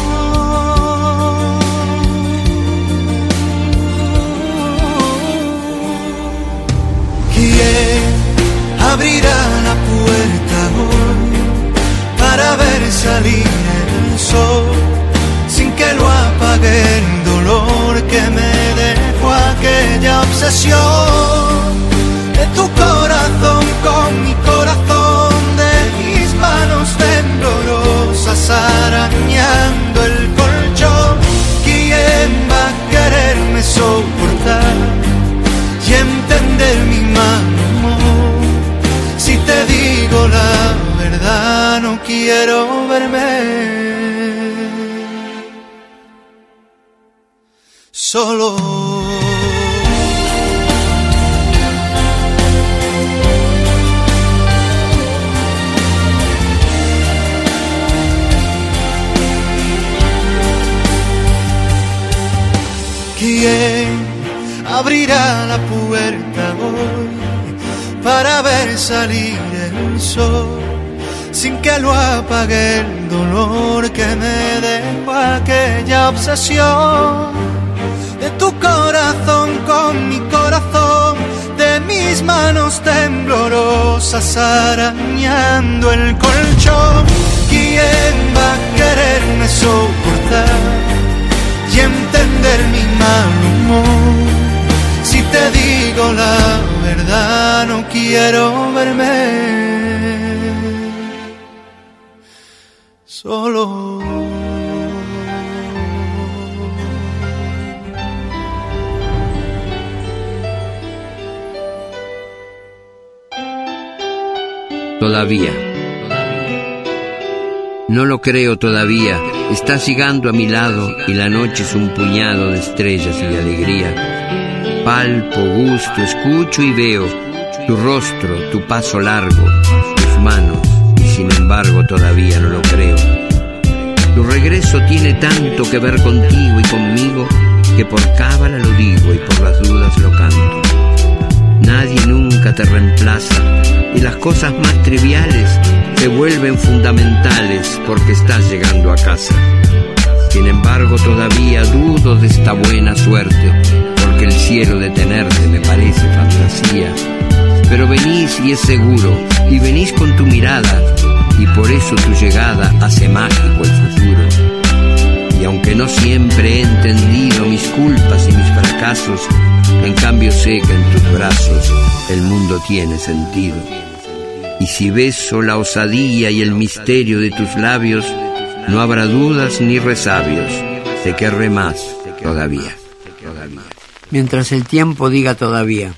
¿Quién abrirá la puerta hoy para ver salir el sol sin que lo apague el dolor que me aquella obsesión de tu corazón con mi corazón de mis manos temblorosas arañando el colchón quién va a quererme soportar y entender mi mal humor. Si te digo la verdad, no quiero verme salir el sol sin que lo apague el dolor que me dejó aquella obsesión de tu corazón con mi corazón de mis manos temblorosas arañando el colchón quién va a quererme soportar y entender mi mal humor. Si te digo la no quiero verme solo. Todavía. No lo creo todavía. Estás llegando a mi lado y la noche es un puñado de estrellas y de alegría. Palpo, gusto, escucho y veo tu rostro, tu paso largo, tus manos, y sin embargo todavía no lo creo. Tu regreso tiene tanto que ver contigo y conmigo que por cábala lo digo y por las dudas lo canto. Nadie nunca te reemplaza y las cosas más triviales se vuelven fundamentales porque estás llegando a casa. Sin embargo, todavía dudo de esta buena suerte, el cielo de tenerte me parece fantasía. Pero venís y es seguro, y venís con tu mirada, y por eso tu llegada hace mágico el futuro. Y aunque no siempre he entendido mis culpas y mis fracasos, en cambio sé que en tus brazos el mundo tiene sentido. Y si beso la osadía y el misterio de tus labios, no habrá dudas ni resabios. Te querré más todavía. Mientras el tiempo diga todavía.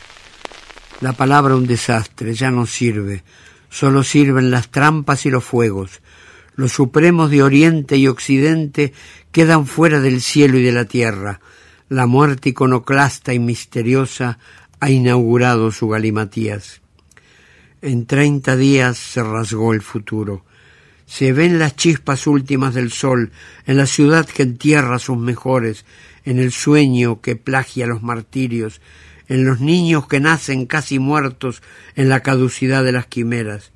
La palabra un desastre ya no sirve. Solo sirven las trampas y los fuegos. Los supremos de Oriente y Occidente quedan fuera del cielo y de la tierra. La muerte iconoclasta y misteriosa ha inaugurado su galimatías. En treinta días se rasgó el futuro. Se ven las chispas últimas del sol en la ciudad que entierra sus mejores, en el sueño que plagia los martirios, en los niños que nacen casi muertos en la caducidad de las quimeras.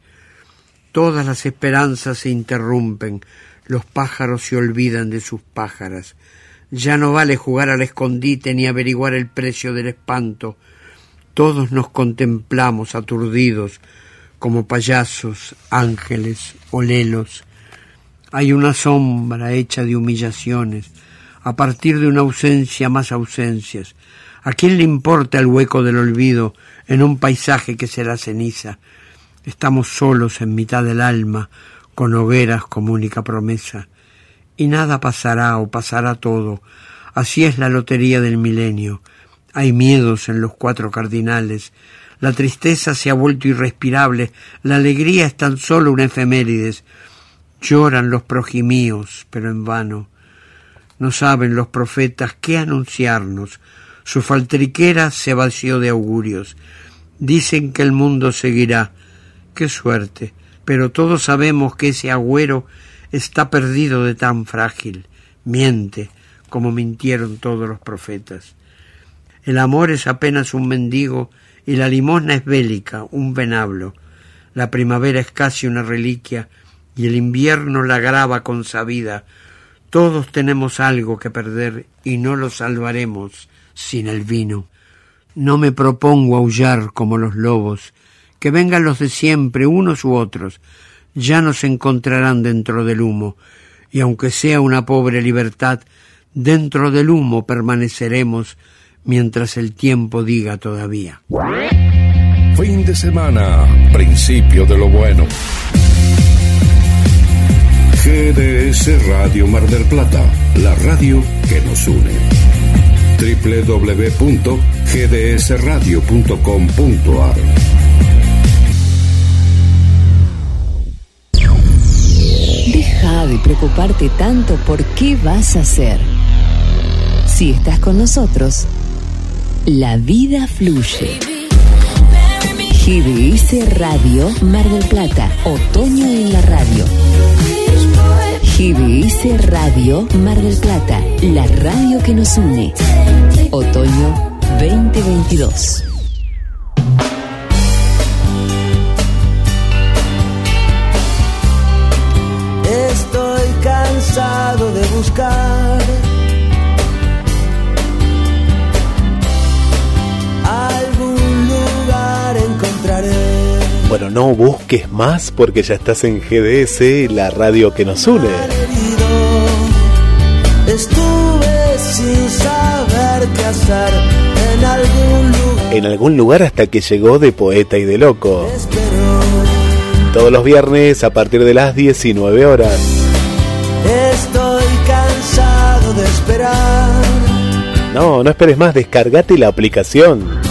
Todas las esperanzas se interrumpen, los pájaros se olvidan de sus pájaras. Ya no vale jugar al escondite ni averiguar el precio del espanto. Todos nos contemplamos aturdidos, como payasos, ángeles o lelos. Hay una sombra hecha de humillaciones, a partir de una ausencia más ausencias. ¿A quién le importa el hueco del olvido en un paisaje que será ceniza? Estamos solos en mitad del alma, con hogueras como única promesa. Y nada pasará o pasará todo. Así es la lotería del milenio. Hay miedos en los cuatro cardinales. La tristeza se ha vuelto irrespirable. La alegría es tan solo una efemérides. Lloran los progimíos, pero en vano. No saben los profetas qué anunciarnos. Su faltriquera se vació de augurios. Dicen que el mundo seguirá. Qué suerte. Pero todos sabemos que ese agüero está perdido de tan frágil. Miente, como mintieron todos los profetas. El amor es apenas un mendigo y la limosna es bélica, un venablo. La primavera es casi una reliquia y el invierno la graba con sabida. Todos tenemos algo que perder y no lo salvaremos sin el vino. No me propongo aullar como los lobos, que vengan los de siempre, unos u otros, ya nos encontrarán dentro del humo, y aunque sea una pobre libertad, dentro del humo permaneceremos mientras el tiempo diga todavía. Fin de semana, principio de lo bueno. GDS Radio Mar del Plata, la radio que nos une. www.gdsradio.com.ar Deja de preocuparte tanto por qué vas a hacer. Si estás con nosotros, la vida fluye. GDS Radio Mar del Plata, otoño en la radio. GDS Radio Mar del Plata, la radio que nos une. Otoño 2022. No busques más porque ya estás en GDS, la radio que nos une. Estuve sin saber qué hacer en algún lugar. en algún lugar hasta que llegó de poeta y de loco. Todos los viernes a partir de las 19 horas. Estoy cansado de esperar. No, no esperes más, descargate la aplicación.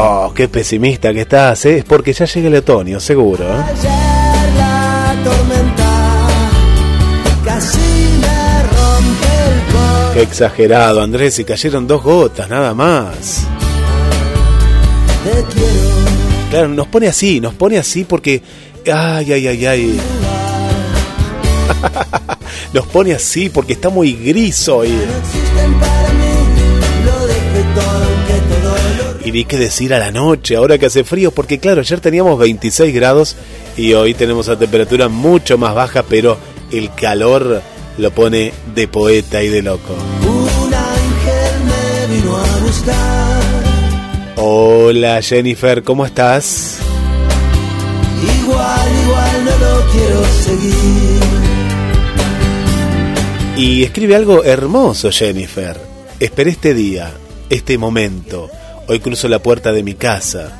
Oh, qué pesimista que estás, ¿eh? es porque ya llega el otoño, seguro. ¿eh? Ayer la tormenta casi me rompe el. Qué exagerado, Andrés, y cayeron dos gotas, nada más. Te. Claro, nos pone así, nos pone así porque... Ay, ay, ay, ay. nos pone así porque está muy gris hoy. Existen Y ni qué decir a la noche, ahora que hace frío, porque claro, ayer teníamos 26 grados y hoy tenemos la temperatura mucho más baja, pero el calor lo pone de poeta y de loco. Un ángel me vino a buscar. Hola Jennifer, ¿cómo estás? Igual, igual no lo quiero seguir. Y escribe algo hermoso Jennifer. Esperé este día, este momento. Hoy cruzo la puerta de mi casa.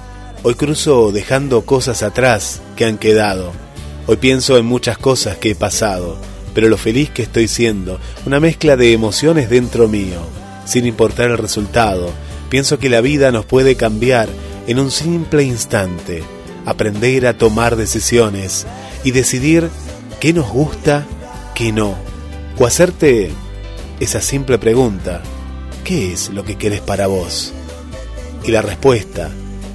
Hoy cruzo dejando cosas atrás que han quedado. Hoy pienso en muchas cosas que he pasado, pero lo feliz que estoy siendo, una mezcla de emociones dentro mío, sin importar el resultado. Pienso que la vida nos puede cambiar en un simple instante, aprender a tomar decisiones y decidir qué nos gusta, qué no, o hacerte esa simple pregunta, ¿qué es lo que querés para vos? Y la respuesta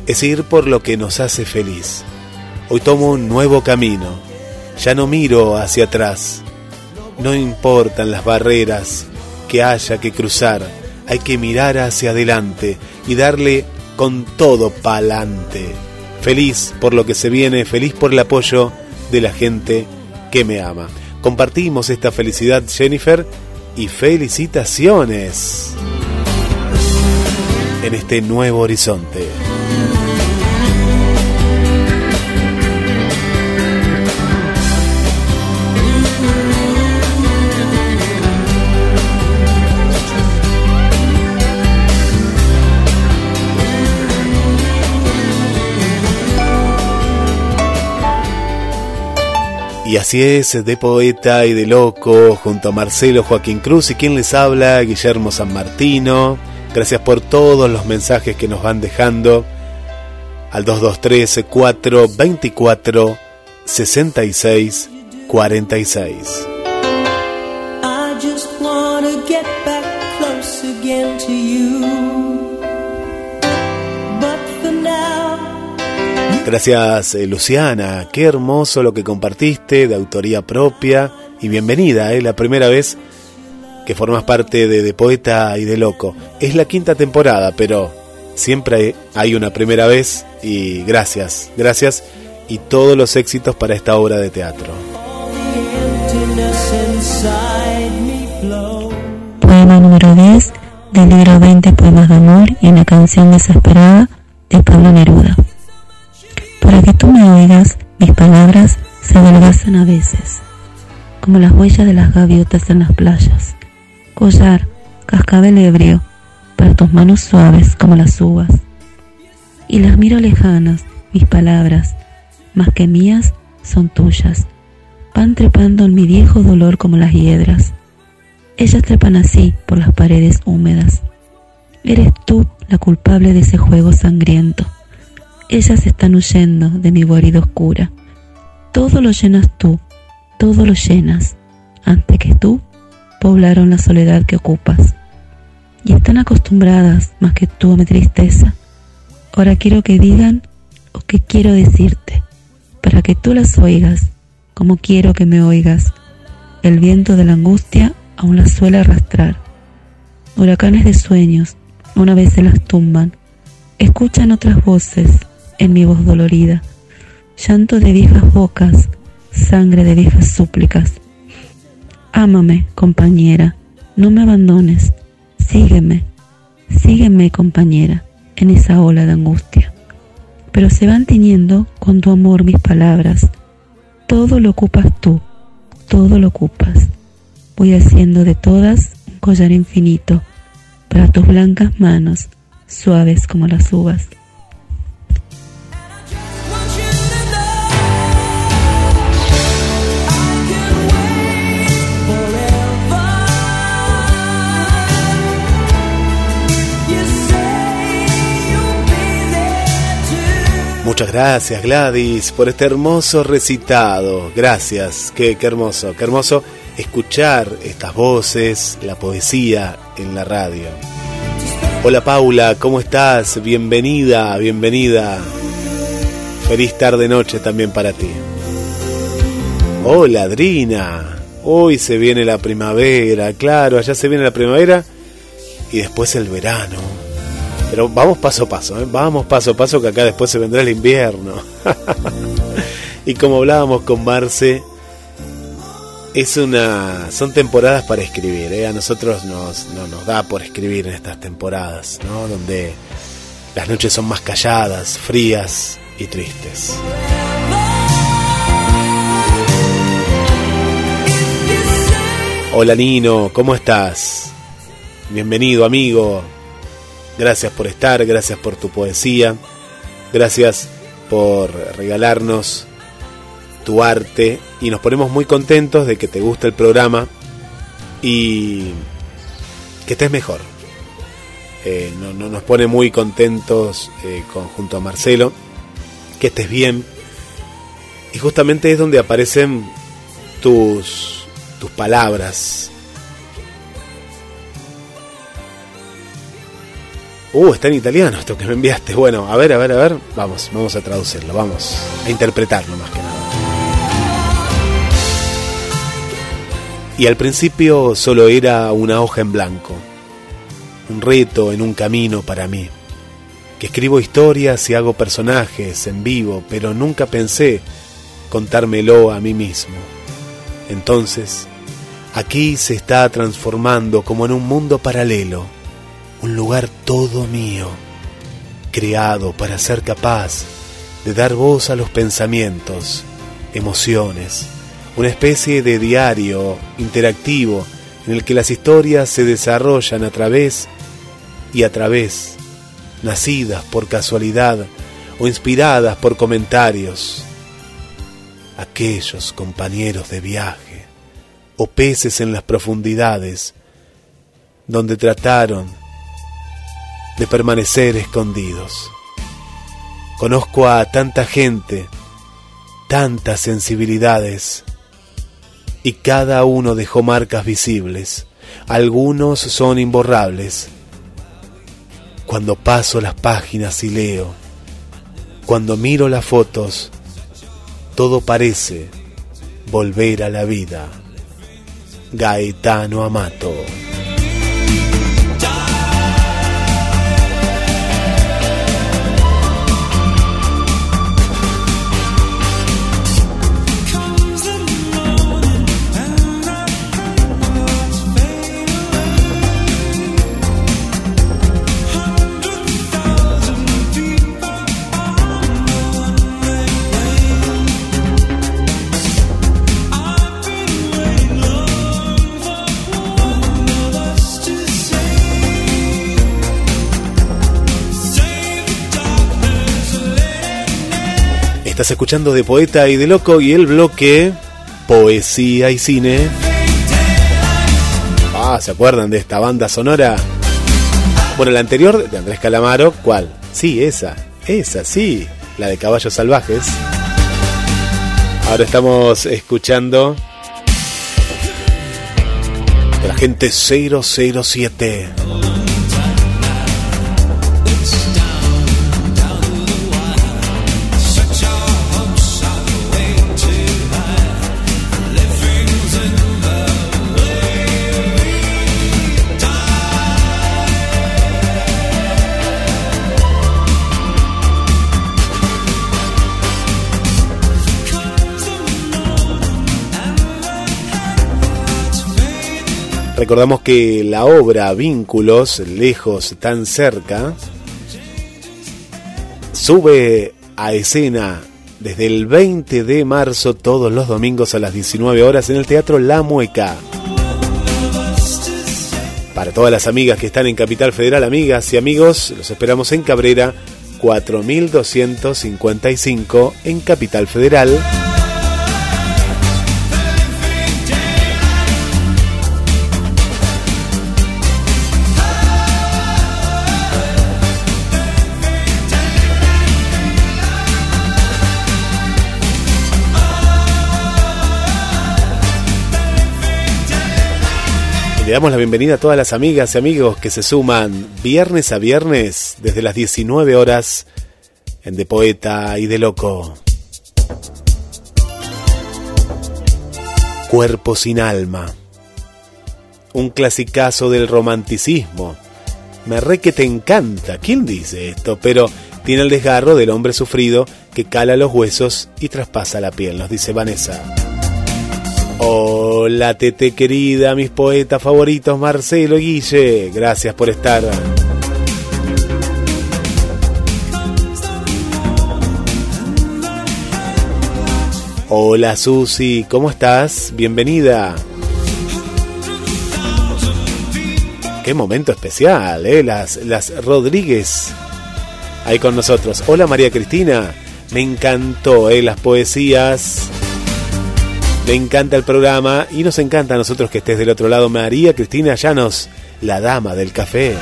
es ir por lo que nos hace feliz. Hoy tomo un nuevo camino, ya no miro hacia atrás, no importan las barreras que haya que cruzar, hay que mirar hacia adelante y darle con todo pa'lante. Feliz por lo que se viene, feliz por el apoyo de la gente que me ama. Compartimos esta felicidad, Jennifer, y felicitaciones en este nuevo horizonte. Y así es, de poeta y de loco, junto a Marcelo Joaquín Cruz y quien les habla, Guillermo San Martino. Gracias por todos los mensajes que nos van dejando al 223 424 66 46. I just wanna get back close again to you. But for now, Gracias eh, Luciana, qué hermoso lo que compartiste de autoría propia y bienvenida, es la primera vez que formas parte de, de Poeta y de Loco. Es la quinta temporada, pero siempre hay- una primera vez y gracias, gracias y todos los éxitos para esta obra de teatro. Poema número 10 del libro 20 Poemas de Amor y una canción desesperada de Pablo Neruda. Para que tú me oigas, mis palabras se adelgazan a veces, como las huellas de las gaviotas en las playas. Collar, cascabel ebrio, para tus manos suaves como las uvas. Y las miro lejanas, mis palabras, más que mías, son tuyas. Van trepando en mi viejo dolor como las hiedras. Ellas trepan así por las paredes húmedas. Eres tú la culpable de ese juego sangriento. Ellas están huyendo de mi guarida oscura. Todo lo llenas tú, todo lo llenas, antes que tú poblaron la soledad que ocupas. Y están acostumbradas más que tú a mi tristeza. Ahora quiero que digan o que quiero decirte, para que tú las oigas, como quiero que me oigas. El viento de la angustia aún las suele arrastrar. Huracanes de sueños una vez se las tumban. Escuchan otras voces en mi voz dolorida. Llanto de viejas bocas, sangre de viejas súplicas. Ámame, compañera, no me abandones. Sígueme, sígueme, compañera, en esa ola de angustia. Pero se van tiñendo con tu amor mis palabras. Todo lo ocupas tú, todo lo ocupas. Voy haciendo de todas un collar infinito para tus blancas manos, suaves como las uvas. Muchas gracias Gladys por este hermoso recitado. Gracias, qué, qué hermoso, qué hermoso escuchar estas voces, la poesía en la radio. Hola Paula, ¿cómo estás? Bienvenida, bienvenida. Feliz tarde noche también para ti. Hola Adrina, hoy se viene la primavera, claro, allá se viene la primavera y después el verano. Pero vamos paso a paso, ¿eh? vamos paso a paso que acá después se vendrá el invierno. y como hablábamos con Marce, es una son temporadas para escribir. ¿eh? A nosotros nos, no nos da por escribir en estas temporadas, ¿no? donde las noches son más calladas, frías y tristes. Hola Nino, ¿cómo estás? Bienvenido amigo, Gracias por estar, gracias por tu poesía, gracias por regalarnos tu arte y nos ponemos muy contentos de que te guste el programa y que estés mejor. Eh, no, nos pone muy contentos eh, junto a Marcelo, que estés bien. Y justamente es donde aparecen tus, tus palabras, Uh, está en italiano esto que me enviaste. Bueno, a ver, a ver, a ver. Vamos, vamos a traducirlo, vamos a interpretarlo más que nada. Y al principio solo era una hoja en blanco, un reto en un camino para mí. Que escribo historias y hago personajes en vivo, pero nunca pensé contármelo a mí mismo. Entonces, aquí se está transformando como en un mundo paralelo un lugar todo mío, creado para ser capaz de dar voz a los pensamientos, emociones, una especie de diario interactivo en el que las historias se desarrollan a través y a través, nacidas por casualidad o inspiradas por comentarios. Aquellos compañeros de viaje o peces en las profundidades donde trataron de permanecer escondidos. Conozco a tanta gente, tantas sensibilidades, y cada uno dejó marcas visibles. Algunos son imborrables. Cuando paso las páginas y leo, cuando miro las fotos, todo parece volver a la vida. Gaetano Amato. Estás escuchando de Poeta y de Loco y el bloque Poesía y Cine. Ah, ¿se acuerdan de esta banda sonora? Bueno, la anterior de Andrés Calamaro, ¿cuál? Sí, esa, esa, sí, la de Caballos Salvajes. Ahora estamos escuchando la gente 007. Recordamos que la obra Vínculos, lejos, tan cerca, sube a escena desde el 20 de marzo todos los domingos a las 19 horas en el Teatro La Mueca. Para todas las amigas que están en Capital Federal, amigas y amigos, los esperamos en Cabrera 4255 en Capital Federal. Damos la bienvenida a todas las amigas y amigos que se suman viernes a viernes desde las 19 horas en De Poeta y de Loco. Cuerpo sin alma. Un clasicazo del romanticismo. Me re que te encanta. ¿Quién dice esto? Pero tiene el desgarro del hombre sufrido que cala los huesos y traspasa la piel, nos dice Vanessa. Hola, Tete querida, mis poetas favoritos, Marcelo Guille. Gracias por estar. Hola, Susi, ¿cómo estás? Bienvenida. Qué momento especial, ¿eh? Las, las Rodríguez ahí con nosotros. Hola, María Cristina. Me encantó, ¿eh? Las poesías le encanta el programa y nos encanta a nosotros que estés del otro lado. María Cristina Llanos, la dama del café.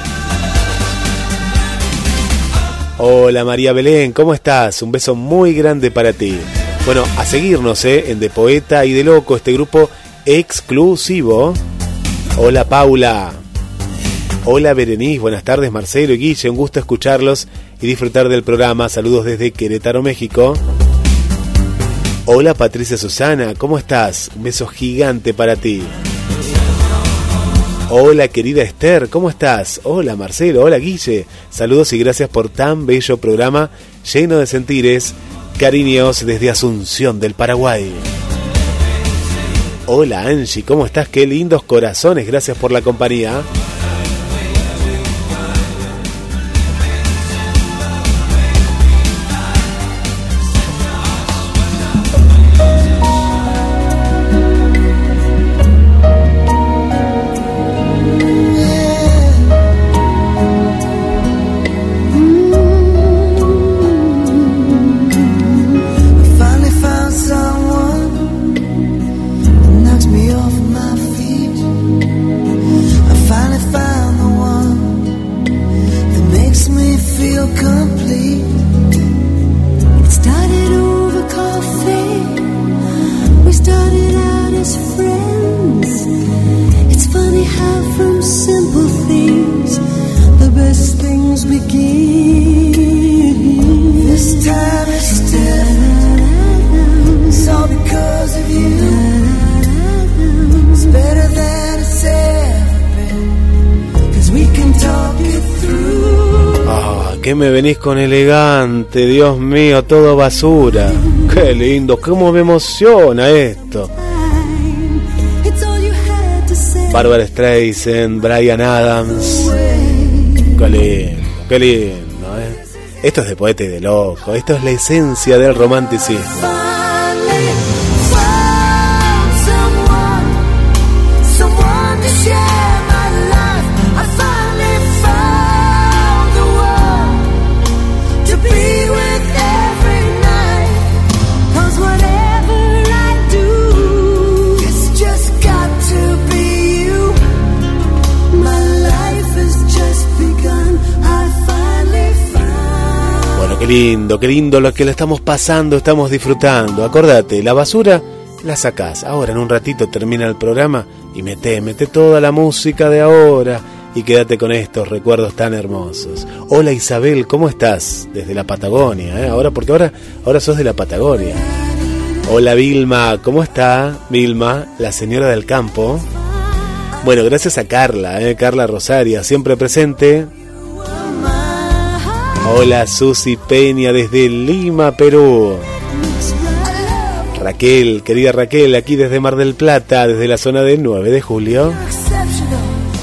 Hola María Belén, ¿cómo estás? Un beso muy grande para ti. Bueno, a seguirnos ¿eh? en De Poeta y de Loco, este grupo exclusivo. Hola Paula. Hola Berenice, buenas tardes Marcelo y Guille, un gusto escucharlos y disfrutar del programa. Saludos desde Querétaro, México. Hola Patricia Susana, ¿cómo estás? Un beso gigante para ti. Hola querida Esther, ¿cómo estás? Hola Marcelo, hola Guille. Saludos y gracias por tan bello programa lleno de sentires. Cariños desde Asunción del Paraguay. Hola Angie, ¿cómo estás? Qué lindos corazones, gracias por la compañía. Me venís con elegante? Dios mío, todo basura. Qué lindo, cómo me emociona esto. Barbara Streisand, Brian Adams. Qué lindo, qué lindo. ¿eh? Esto es de poeta y de loco. Esto es la esencia del romanticismo. Lindo, qué lindo lo que le estamos pasando, estamos disfrutando. Acordate, la basura la sacás. Ahora en un ratito termina el programa y mete, mete toda la música de ahora y quédate con estos recuerdos tan hermosos. Hola Isabel, ¿cómo estás? Desde la Patagonia, ¿eh? Ahora, porque ahora, ahora sos de la Patagonia. Hola Vilma, ¿cómo está Vilma, la señora del campo? Bueno, gracias a Carla, ¿eh? Carla Rosaria, siempre presente. Hola Susi Peña desde Lima, Perú. Raquel, querida Raquel, aquí desde Mar del Plata, desde la zona del 9 de julio.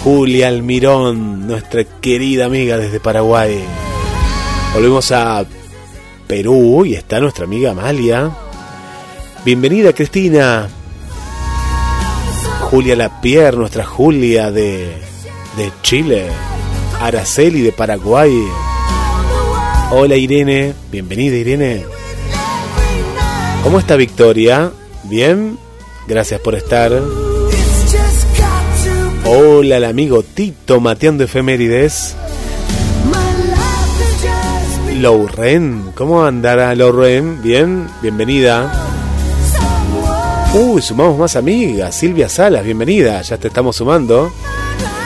Julia Almirón, nuestra querida amiga desde Paraguay. Volvemos a Perú y está nuestra amiga Amalia. Bienvenida Cristina. Julia Lapierre, nuestra Julia de, de Chile. Araceli de Paraguay. Hola Irene, bienvenida Irene. ¿Cómo está Victoria? ¿Bien? Gracias por estar. Hola el amigo Tito mateando efemérides. Lauren, ¿cómo andará Lauren? Bien, bienvenida. Uy, sumamos más amigas. Silvia Salas, bienvenida, ya te estamos sumando.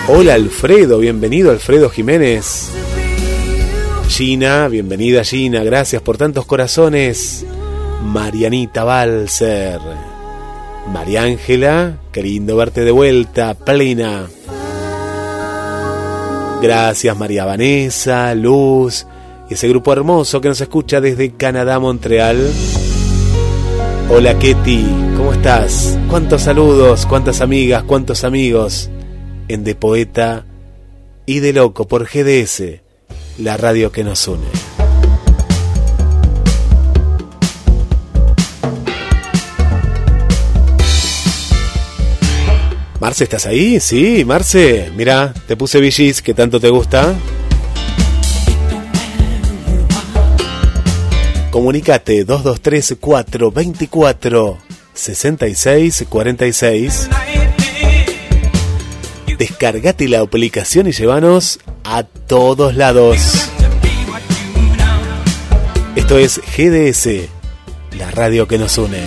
Hola Alfredo, bienvenido Alfredo Jiménez. Gina, bienvenida Gina, gracias por tantos corazones. Marianita Balser. María Ángela, qué lindo verte de vuelta, plena. Gracias María Vanessa, Luz y ese grupo hermoso que nos escucha desde Canadá, Montreal. Hola Ketty, ¿cómo estás? Cuántos saludos, cuántas amigas, cuántos amigos en De Poeta y de Loco por GDS, la radio que nos une. Marce, ¿estás ahí? Sí, Marce. Mira, te puse VGs que tanto te gusta. Comunicate 223 424 6646. Descargate la aplicación y llévanos a todos lados. Esto es GDS, la radio que nos une.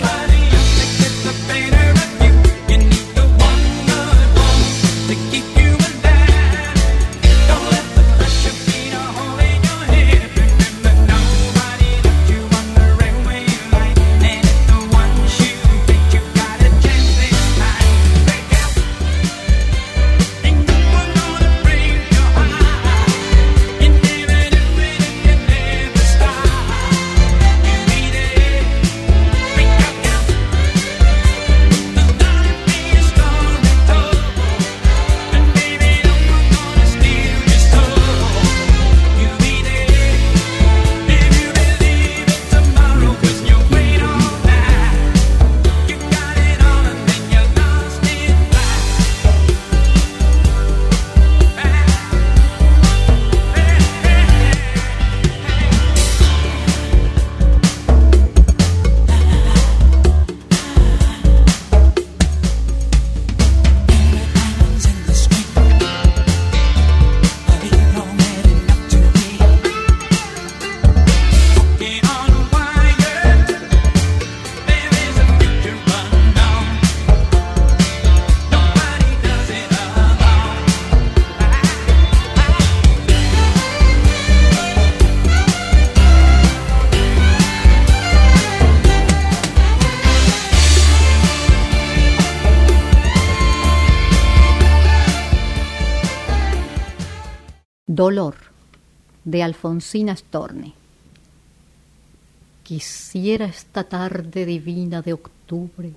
Alfonsina Storni. Quisiera esta tarde divina de octubre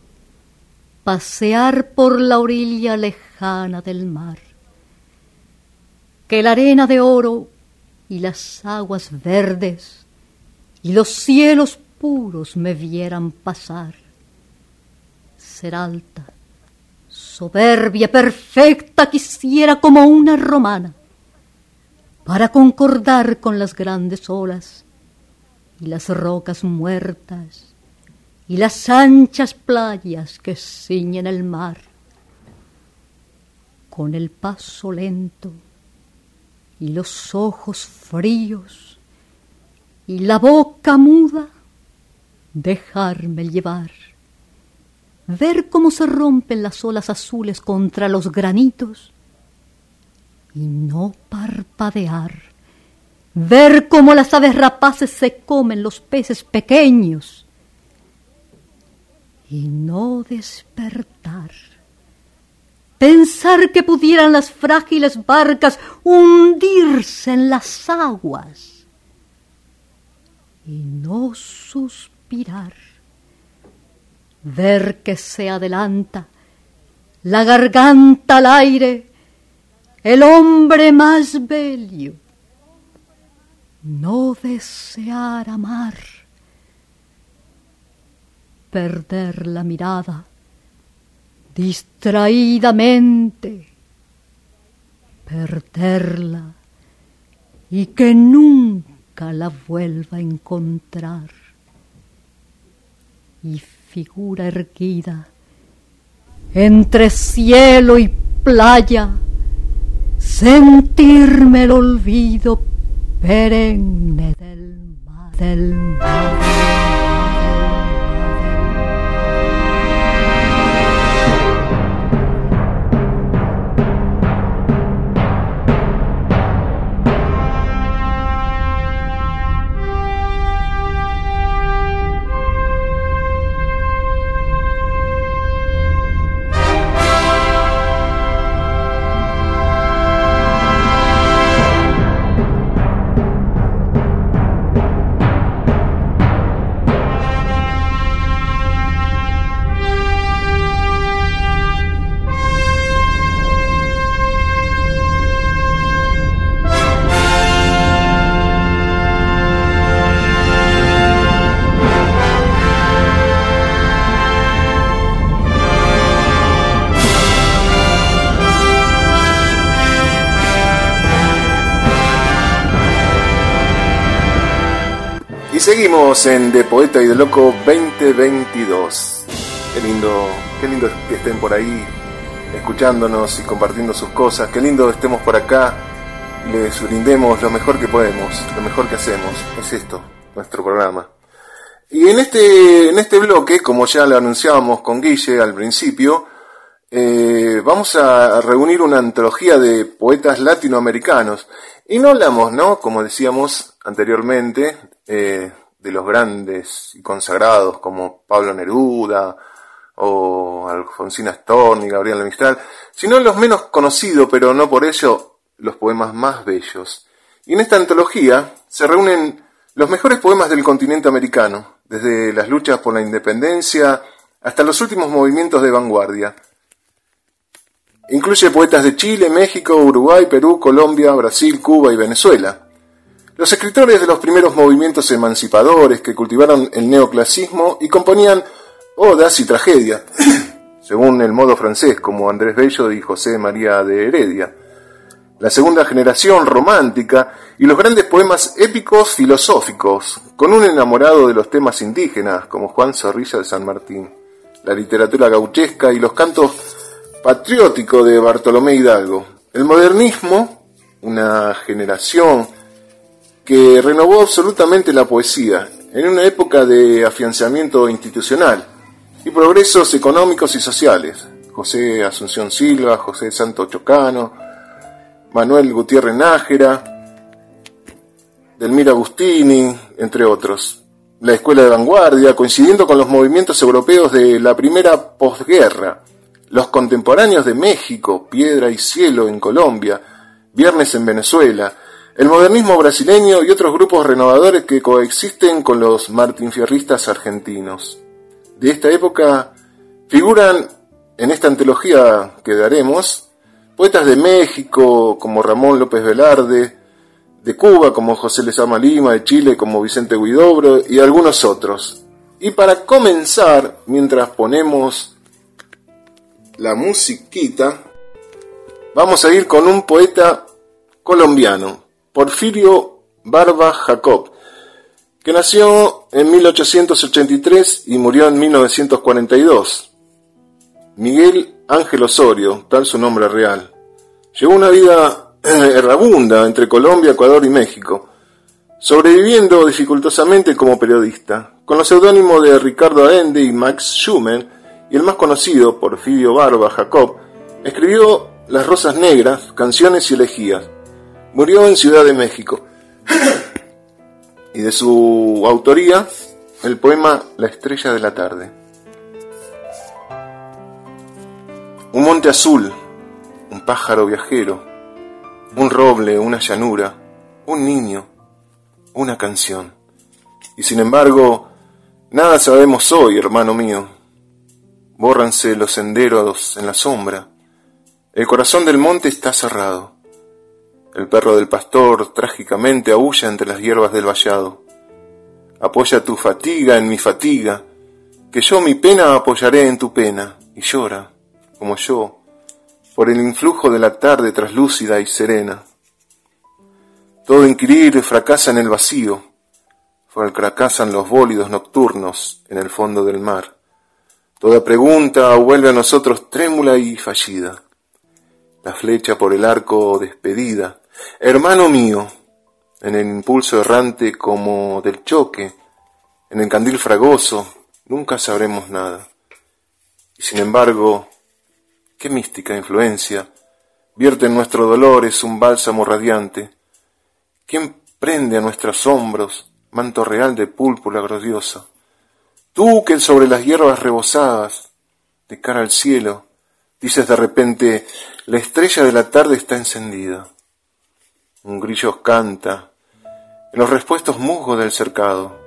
pasear por la orilla lejana del mar, que la arena de oro y las aguas verdes y los cielos puros me vieran pasar. Ser alta, soberbia, perfecta, quisiera como una romana para concordar con las grandes olas y las rocas muertas y las anchas playas que ciñen el mar. Con el paso lento y los ojos fríos y la boca muda, dejarme llevar, ver cómo se rompen las olas azules contra los granitos y no parpadear, ver cómo las aves rapaces se comen los peces pequeños y no despertar. Pensar que pudieran las frágiles barcas hundirse en las aguas y no suspirar. Ver que se adelanta la garganta al aire el hombre más bello, no desear amar, perder la mirada distraídamente, perderla y que nunca la vuelva a encontrar. Y figura erguida entre cielo y playa, sentirme el olvido perenne del mar. Del. Seguimos en De Poeta y de Loco 2022. Qué lindo, qué lindo que estén por ahí escuchándonos y compartiendo sus cosas. Qué lindo estemos por acá les brindemos lo mejor que podemos, lo mejor que hacemos. Es esto, nuestro programa. Y en este, en este bloque, como ya lo anunciábamos con Guille al principio, eh, vamos a reunir una antología de poetas latinoamericanos. Y no hablamos, ¿no? Como decíamos anteriormente, eh, de los grandes y consagrados como Pablo Neruda o Alfonsina Storni, Gabriel Mistral, sino los menos conocidos, pero no por ello los poemas más bellos. Y en esta antología se reúnen los mejores poemas del continente americano, desde las luchas por la independencia hasta los últimos movimientos de vanguardia. Incluye poetas de Chile, México, Uruguay, Perú, Colombia, Brasil, Cuba y Venezuela. Los escritores de los primeros movimientos emancipadores que cultivaron el neoclasismo y componían odas y tragedias, según el modo francés, como Andrés Bello y José María de Heredia. La segunda generación romántica y los grandes poemas épicos filosóficos, con un enamorado de los temas indígenas, como Juan Zorrilla de San Martín. La literatura gauchesca y los cantos patrióticos de Bartolomé Hidalgo. El modernismo, una generación que renovó absolutamente la poesía en una época de afianzamiento institucional y progresos económicos y sociales. José Asunción Silva, José Santo Chocano, Manuel Gutiérrez Nájera, Delmira Agustini, entre otros. La escuela de vanguardia, coincidiendo con los movimientos europeos de la primera posguerra, los contemporáneos de México, Piedra y Cielo en Colombia, Viernes en Venezuela, el modernismo brasileño y otros grupos renovadores que coexisten con los martinfierristas argentinos. De esta época figuran en esta antología que daremos poetas de México como Ramón López Velarde, de Cuba como José Lezama Lima, de Chile como Vicente Guidobro y algunos otros. Y para comenzar, mientras ponemos la musiquita, vamos a ir con un poeta colombiano, Porfirio Barba Jacob, que nació en 1883 y murió en 1942. Miguel Ángel Osorio, tal su nombre real. Llevó una vida errabunda entre Colombia, Ecuador y México, sobreviviendo dificultosamente como periodista, con los seudónimos de Ricardo Allende y Max Schumann, y el más conocido, Porfirio Barba Jacob, escribió Las Rosas Negras, canciones y elegías, Murió en Ciudad de México. y de su autoría, el poema La estrella de la tarde. Un monte azul, un pájaro viajero, un roble, una llanura, un niño, una canción. Y sin embargo, nada sabemos hoy, hermano mío. Bórranse los senderos en la sombra. El corazón del monte está cerrado. El perro del pastor trágicamente aúlla entre las hierbas del vallado. Apoya tu fatiga en mi fatiga, que yo mi pena apoyaré en tu pena, y llora, como yo, por el influjo de la tarde traslúcida y serena. Todo inquirir fracasa en el vacío, fracasan los bólidos nocturnos en el fondo del mar. Toda pregunta vuelve a nosotros trémula y fallida. La flecha por el arco despedida. Hermano mío, en el impulso errante como del choque, en el candil fragoso, nunca sabremos nada. Y sin embargo, qué mística influencia vierte en nuestros dolores un bálsamo radiante. ¿Quién prende a nuestros hombros manto real de púrpura gloriosa? Tú que sobre las hierbas rebosadas, de cara al cielo, dices de repente, la estrella de la tarde está encendida. Un grillo canta en los respuestos musgos del cercado,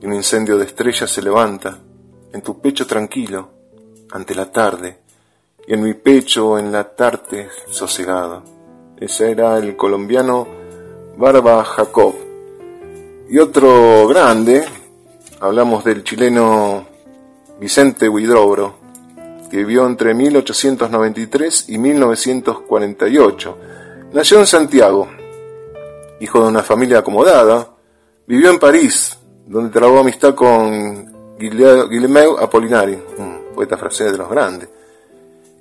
y un incendio de estrellas se levanta en tu pecho tranquilo ante la tarde, y en mi pecho en la tarde sosegado. Ese era el colombiano Barba Jacob. Y otro grande, hablamos del chileno Vicente Huidrobro, que vivió entre 1893 y 1948. Nació en Santiago, hijo de una familia acomodada, vivió en París, donde trabó amistad con Guillemeu Apolinari, un poeta francés de los grandes.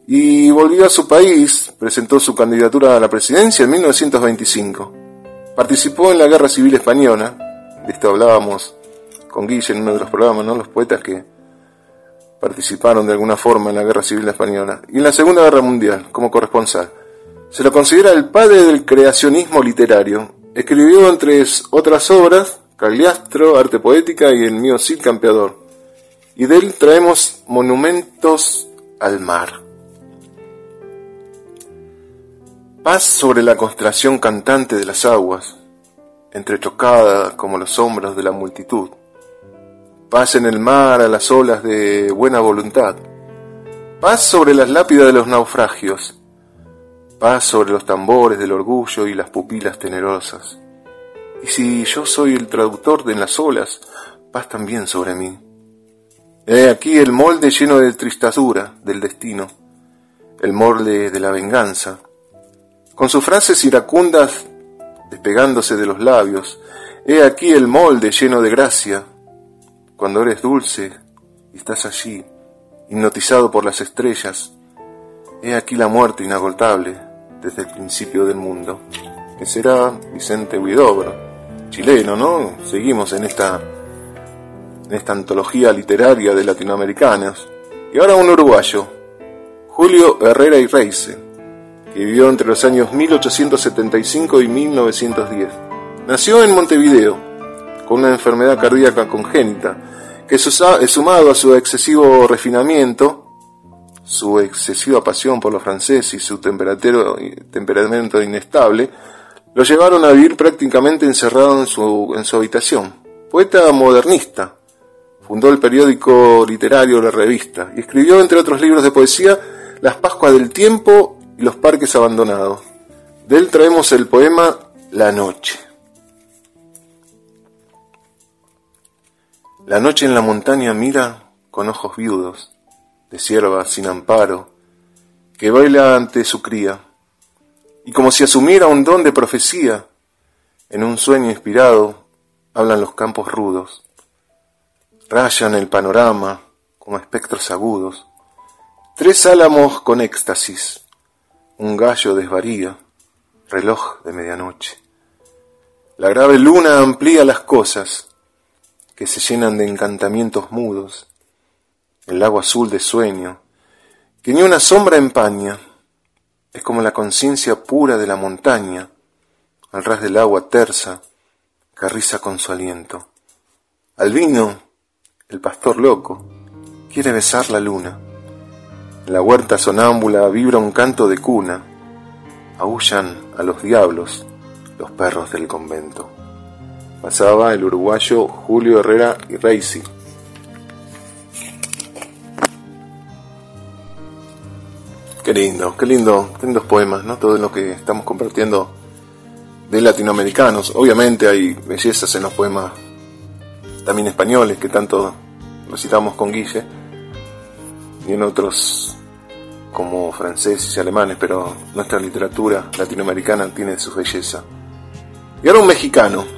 Y volvió a su país, presentó su candidatura a la presidencia en 1925. Participó en la Guerra Civil Española, de esto hablábamos con Guille en uno de los programas, ¿no? Los poetas que participaron de alguna forma en la Guerra Civil Española. Y en la Segunda Guerra Mundial, como corresponsal. Se lo considera el padre del creacionismo literario. Escribió, entre otras obras, Cagliastro, Arte Poética y el mío Cid Campeador. Y de él traemos Monumentos al Mar. Paz sobre la constelación cantante de las aguas, entrechocadas como los hombros de la multitud. Paz en el mar a las olas de buena voluntad. Paz sobre las lápidas de los naufragios. Paz sobre los tambores del orgullo y las pupilas tenerosas. Y si yo soy el traductor de las olas, paz también sobre mí. He aquí el molde lleno de tristazura del destino, el molde de la venganza, con sus frases iracundas despegándose de los labios. He aquí el molde lleno de gracia, cuando eres dulce y estás allí, hipnotizado por las estrellas. He aquí la muerte inagotable desde el principio del mundo. Que será Vicente Huidobro chileno, ¿no? Seguimos en esta, en esta antología literaria de latinoamericanos. Y ahora un uruguayo, Julio Herrera y Reise, que vivió entre los años 1875 y 1910. Nació en Montevideo, con una enfermedad cardíaca congénita, que sumado a su excesivo refinamiento, su excesiva pasión por los franceses y su temperamento inestable, lo llevaron a vivir prácticamente encerrado en su, en su habitación. Poeta modernista, fundó el periódico literario La Revista y escribió, entre otros libros de poesía, Las Pascuas del Tiempo y Los Parques Abandonados. De él traemos el poema La Noche. La noche en la montaña mira con ojos viudos, de sierva sin amparo, que baila ante su cría y como si asumiera un don de profecía, en un sueño inspirado, hablan los campos rudos, rayan el panorama como espectros agudos, tres álamos con éxtasis, un gallo desvaría, reloj de medianoche. La grave luna amplía las cosas que se llenan de encantamientos mudos, el lago azul de sueño, que ni una sombra empaña, es como la conciencia pura de la montaña, al ras del agua tersa, que con su aliento. Al vino, el pastor loco, quiere besar la luna. En la huerta sonámbula vibra un canto de cuna. Aullan a los diablos los perros del convento. Pasaba el uruguayo Julio Herrera y Reisi. Qué lindo, qué lindo, qué lindos poemas, ¿no? Todo lo que estamos compartiendo de latinoamericanos. Obviamente hay bellezas en los poemas también españoles que tanto recitamos con Guille y en otros como franceses y alemanes, pero nuestra literatura latinoamericana tiene su belleza. Y ahora un mexicano.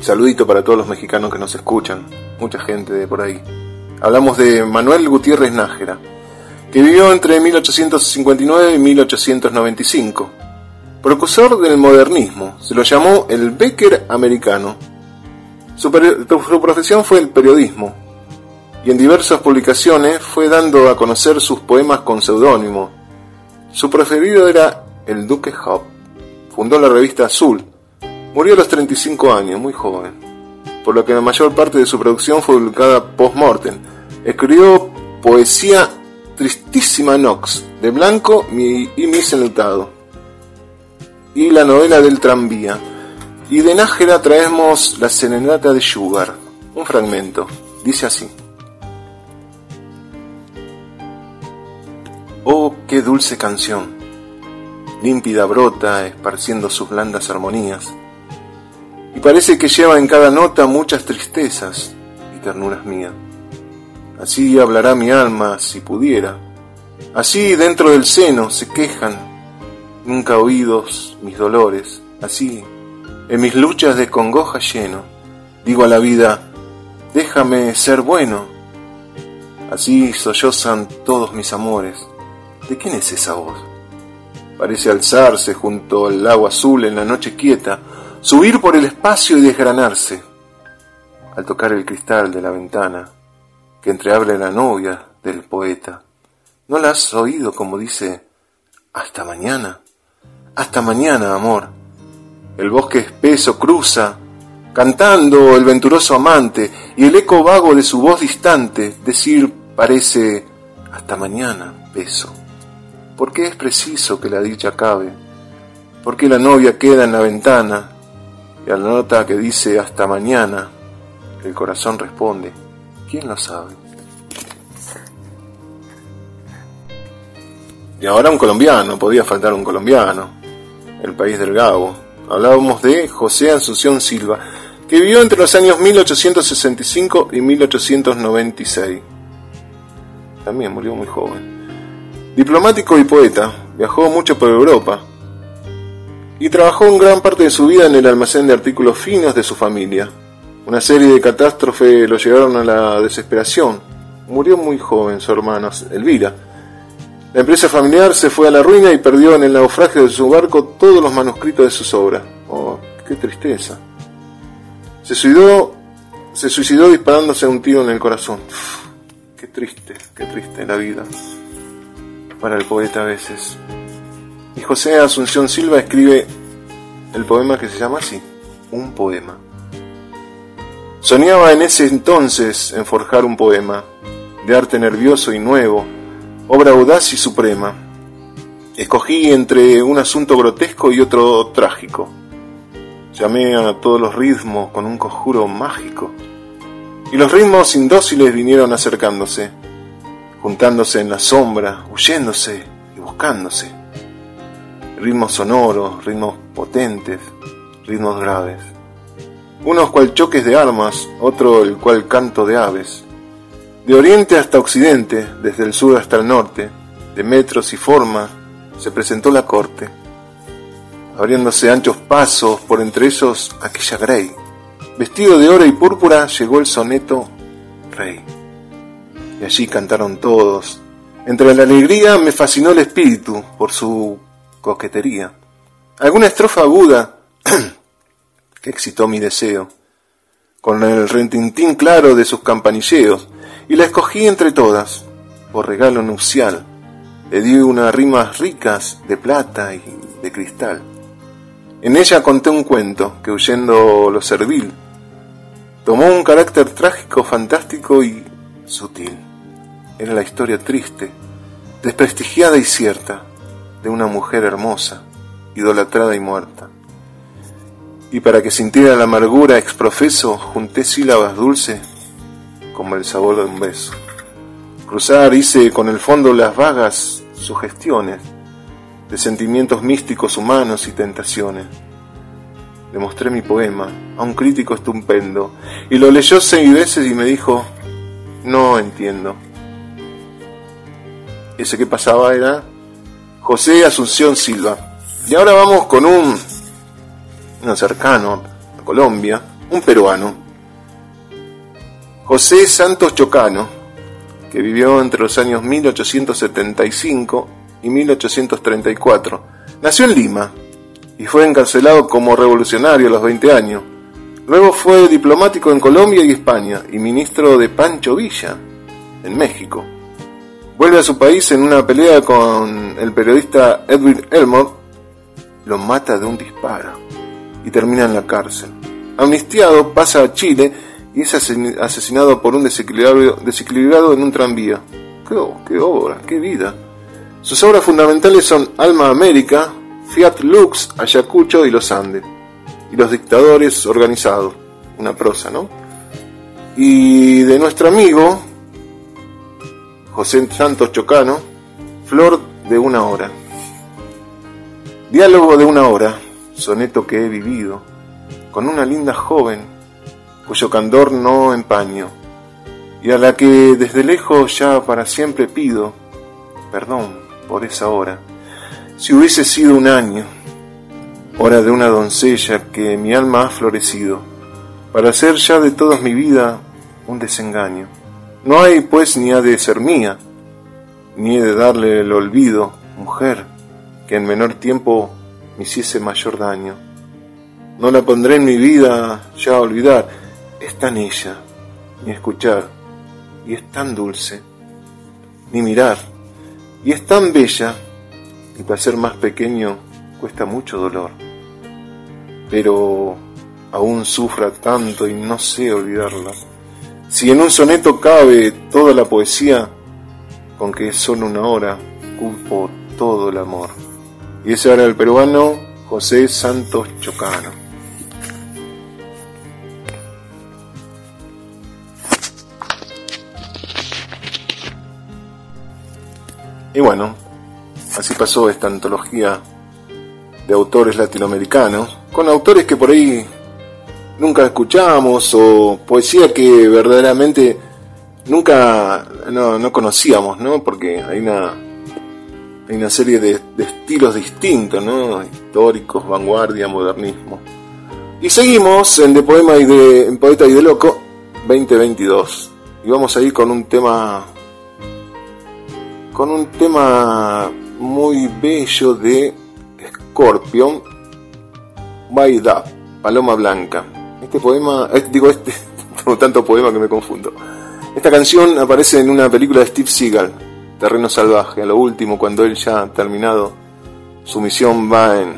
Saludito para todos los mexicanos que nos escuchan, mucha gente de por ahí. Hablamos de Manuel Gutiérrez Nájera, que vivió entre 1859 y 1895. Precursor del modernismo, se lo llamó el Becker americano. Su, profesión fue el periodismo, y en diversas publicaciones fue dando a conocer sus poemas con seudónimo. Su preferido era el Duque Hop. Fundó la revista Azul. Murió a los 35 años, muy joven, por lo que la mayor parte de su producción fue publicada post-mortem. Escribió poesía Tristísima Nox, de Blanco y Mis Enlutado, y la novela del tranvía. Y de Nájera traemos La Serenata de Sugar, un fragmento. Dice así. Oh, qué dulce canción, límpida brota, esparciendo sus blandas armonías, y parece que lleva en cada nota muchas tristezas y ternuras mías. Así hablará mi alma si pudiera, así dentro del seno se quejan, nunca oídos mis dolores, así en mis luchas de congoja lleno, digo a la vida, déjame ser bueno, así sollozan todos mis amores ¿De quién es esa voz? Parece alzarse junto al lago azul en la noche quieta, subir por el espacio y desgranarse. Al tocar el cristal de la ventana, que entreabre la novia del poeta, ¿no la has oído como dice, hasta mañana? Hasta mañana, amor. El bosque espeso cruza, cantando el venturoso amante, y el eco vago de su voz distante decir parece, hasta mañana, beso. ¿Por qué es preciso que la dicha acabe? ¿Por qué la novia queda en la ventana y a la nota que dice hasta mañana, el corazón responde, ¿quién lo sabe? Y ahora un colombiano, podía faltar un colombiano, el país del Gabo. Hablábamos de José Asunción Silva, que vivió entre los años 1865 y 1896. También murió muy joven. Diplomático y poeta, viajó mucho por Europa y trabajó gran parte de su vida en el almacén de artículos finos de su familia. Una serie de catástrofes lo llevaron a la desesperación. Murió muy joven su hermana, Elvira. La empresa familiar se fue a la ruina y perdió en el naufragio de su barco todos los manuscritos de sus obras. Oh, qué tristeza. Se suicidó, se suicidó disparándose un tiro en el corazón. qué triste, qué triste la vida para el poeta a veces. Y José Asunción Silva escribe el poema que se llama así, un poema. Soñaba en ese entonces en forjar un poema, de arte nervioso y nuevo, obra audaz y suprema. Escogí entre un asunto grotesco y otro trágico. Llamé a todos los ritmos con un conjuro mágico. Y los ritmos indóciles vinieron acercándose juntándose en la sombra, huyéndose y buscándose. Ritmos sonoros, ritmos potentes, ritmos graves. Unos cual choques de armas, otro el cual canto de aves. De oriente hasta occidente, desde el sur hasta el norte, de metros y formas, se presentó la corte, abriéndose anchos pasos por entre ellos aquella Grey. Vestido de oro y púrpura llegó el soneto Rey y allí cantaron todos. Entre la alegría me fascinó el espíritu por su coquetería. Alguna estrofa aguda que excitó mi deseo, con el rentintín claro de sus campanilleos, y la escogí entre todas, por regalo nupcial. Le di unas rimas ricas de plata y de cristal. En ella conté un cuento que huyendo lo servil, tomó un carácter trágico, fantástico y sutil. Era la historia triste, desprestigiada y cierta, de una mujer hermosa, idolatrada y muerta. Y para que sintiera la amargura exprofeso, junté sílabas dulces como el sabor de un beso. Cruzar hice con el fondo las vagas sugestiones de sentimientos místicos humanos y tentaciones. Le mostré mi poema a un crítico estupendo y lo leyó seis veces y me dijo, no entiendo ese que pasaba era José Asunción Silva. Y ahora vamos con un, uno cercano a Colombia, un peruano, José Santos Chocano, que vivió entre los años 1875 y 1834. Nació en Lima y fue encarcelado como revolucionario a los 20 años. Luego fue diplomático en Colombia y España y ministro de Pancho Villa en México. Vuelve a su país en una pelea con el periodista Edwin Elmore, lo mata de un disparo y termina en la cárcel. Amnistiado pasa a Chile y es asesinado por un desequilibrado, en un tranvía. ¡Qué, qué obra! ¡Qué vida! Sus obras fundamentales son Alma América, Fiat Lux, Ayacucho y Los Andes. Y Los Dictadores Organizados. Una prosa, ¿no? Y de nuestro amigo, José Santos Chocano, Flor de una hora. Diálogo de una hora, soneto que he vivido, con una linda joven, cuyo candor no empaño, y a la que desde lejos ya para siempre pido perdón por esa hora. Si hubiese sido un año, hora de una doncella que mi alma ha florecido, para hacer ya de toda mi vida un desengaño. No hay pues ni ha de ser mía, ni he de darle el olvido, mujer, que en menor tiempo me hiciese mayor daño. No la pondré en mi vida ya a olvidar, es tan ella, ni escuchar, y es tan dulce, ni mirar, y es tan bella, y para ser más pequeño cuesta mucho dolor. Pero aún sufra tanto y no sé olvidarla. Si en un soneto cabe toda la poesía, con que es solo una hora, culpo todo el amor. Y ese era el peruano José Santos Chocano. Y bueno, así pasó esta antología de autores latinoamericanos, con autores que por ahí nunca escuchamos o poesía que verdaderamente nunca no, conocíamos, ¿no? Porque hay una hay una serie de, estilos distintos, ¿no? Históricos, vanguardia, modernismo. Y seguimos en de poema y de poeta y de loco 2022 y vamos a ir con un tema con un tema muy bello de Scorpion, By Paloma Blanca. Este poema, eh, digo este, tanto poema que me confundo. Esta canción aparece en una película de Steve Seagal, Terreno Salvaje, a lo último, cuando él ya ha terminado su misión, va en,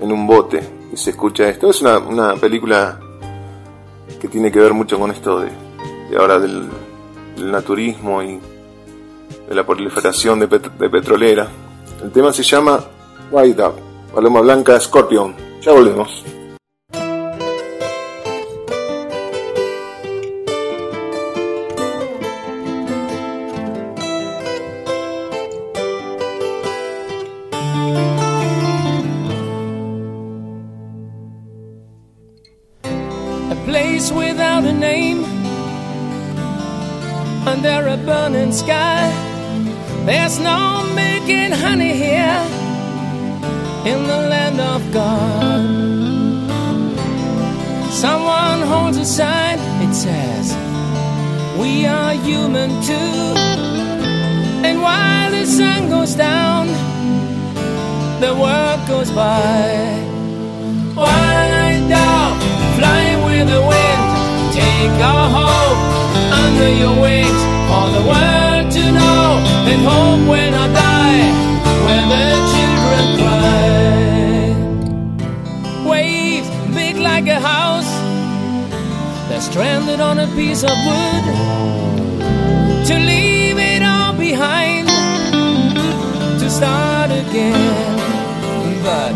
en un bote y se escucha esto. Es una, una, película que tiene que ver mucho con esto de, de ahora del, del naturismo y de la proliferación de, de petrolera. El tema se llama White Up, Paloma Blanca Scorpion. Ya volvemos. In the land of God. Someone holds a sign, it says, We are human too. And while the sun goes down, the world goes by. Wind up, fly with the wind, take our hope under your wings for the world to know and hope when I die when the children cry. Like a house, they're stranded on a piece of wood to leave it all behind to start again. But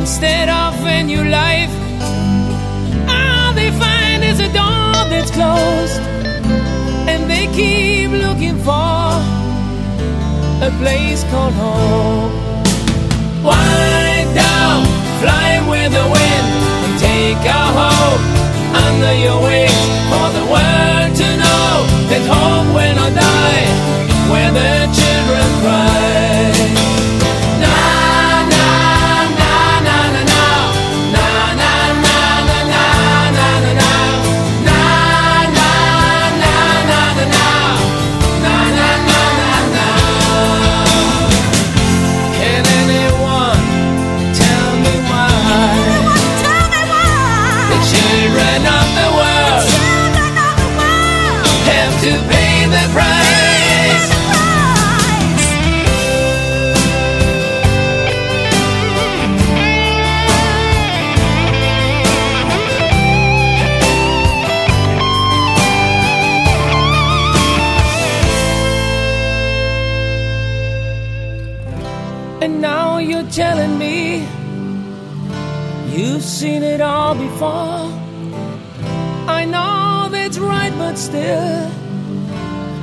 instead of a new life, all they find is a door that's closed and they keep looking for a place called home. Wind down, fly with the wind, take our hope under your wings for the world to know that home when I die, where the children cry.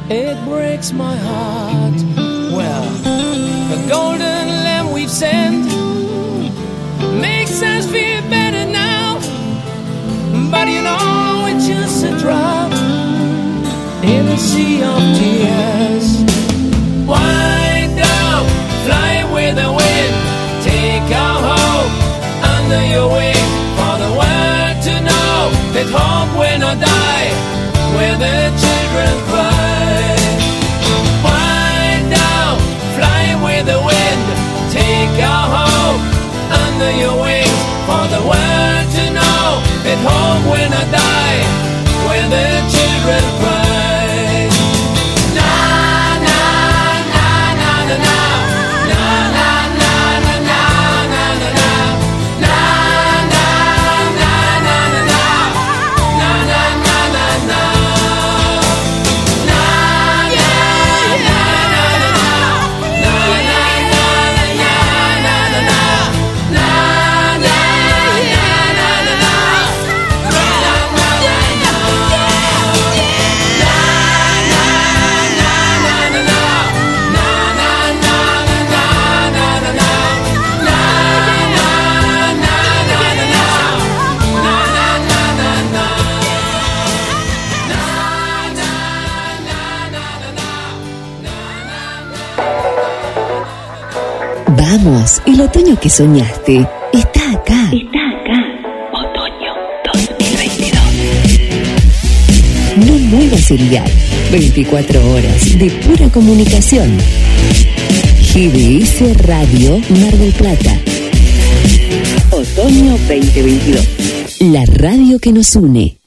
It breaks my heart. Well, the golden lamb we've sent makes us feel better now. But you know, it's just a drop in a sea of tears. Wind down, fly with the wind, take our hope under your wing. For the world to know that hope will not die, where the children cry. Under your wings. For the world to know that hope el otoño que soñaste está acá. Está acá. Otoño 2022. No muevas el dial. 24 horas de pura comunicación. GDS Radio Mar del Plata. Otoño 2022. La radio que nos une.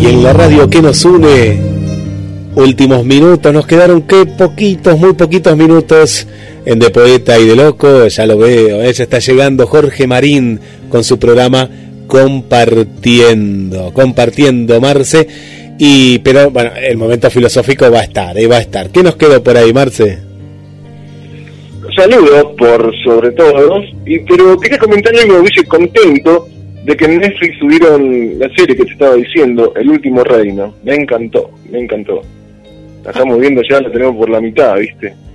Y en la radio que nos une, últimos minutos, nos quedaron que poquitos, muy poquitos minutos en De Poeta y de Loco, ya lo veo, ¿eh? ya está llegando Jorge Marín con su programa Compartiendo, Compartiendo Marce, y pero bueno, el momento filosófico va a estar, ¿eh? va a estar. ¿Qué nos quedó por ahí, Marce? Saludos por sobre todo, y, pero quería comentar algo, dice contento de que en Netflix subieron la serie que te estaba diciendo, El Último Reino. Me encantó, me encantó. La estamos viendo ya, la tenemos por la mitad, ¿viste?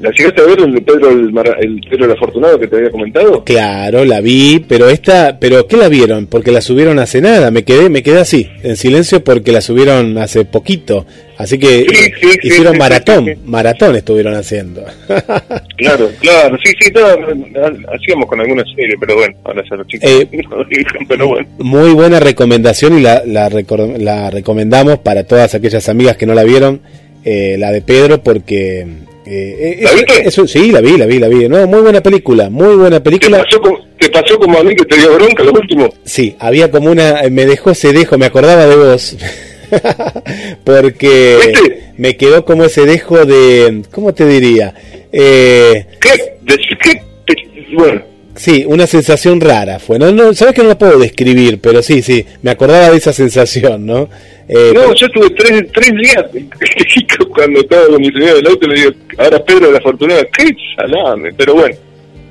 ¿La llegaste a ver el Pedro el, Pedro el Afortunado que te había comentado? Claro, la vi, pero esta, pero ¿qué la vieron? Porque la subieron hace nada, me quedé, me quedé así, en silencio porque la subieron hace poquito, así que hicieron sí, maratón, sí, maratón estuvieron haciendo. Claro, claro, sí, sí, todo, hacíamos con alguna serie, pero bueno, ahora ya los chicos Eh, no pero bueno. Muy buena recomendación y la, la, la recomendamos para todas aquellas amigas que no la vieron, eh, la de Pedro, porque... eh, ¿La viste? es un- sí, la vi, la vi, la vi. No, muy buena película, muy buena película. ¿Te pasó, como, ¿Te pasó como a mí que te dio bronca lo último? Sí, había como una, me dejó ese dejo, me acordaba de vos, porque me quedó como ese dejo de, ¿cómo te diría? Eh, Bueno. Sí, una sensación rara fue. No, no, sabes que no la puedo describir, pero sí, sí, me acordaba de esa sensación, ¿no? Eh, No, yo tuve tres, tres días cuando estaba con mi señora del auto le digo, ahora Pedro de la Fortunada, qué salame, pero bueno,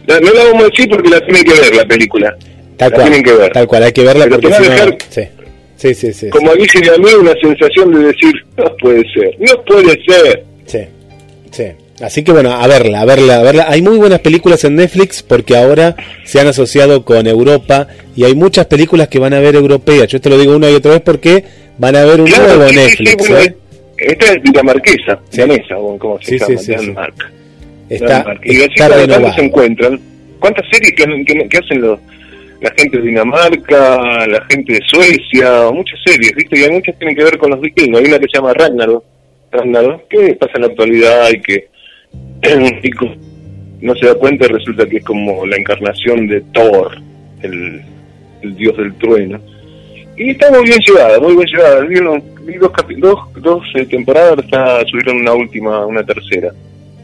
no la vamos a decir porque la tienen que ver la película. tal la cual, tienen que ver. tal cual, hay que verla Pero porque si no- dejar- sí, sí, sí, sí, Como dije a mí, una sensación de decir, no puede ser, no puede ser. sí, sí. Así que bueno, a verla, a verla, a verla. Hay muy buenas películas en Netflix porque ahora se han asociado con Europa y hay muchas películas que van a ver europeas. Yo te lo digo una y otra vez porque van a ver un Claro, nuevo sí, Netflix. sí, ¿eh? Esta es dinamarquesa, danesa, como se llama. Danmark. Está. Y así está renovado. se encuentran. ¿Cuántas series que, que- que hacen los, la gente de Dinamarca, la gente de Suecia, muchas series, ¿viste? Y hay muchas que tienen que ver con los vikingos. Hay una que se llama Ragnarok, Ragnarok que pasa en la actualidad y que chico no se da cuenta y resulta que es como la encarnación de Thor, el, el dios del trueno. Y está muy bien llevada, muy bien llevada. Vi, unos- vi dos, dos, dos eh, temporadas, está, subieron una última, una tercera.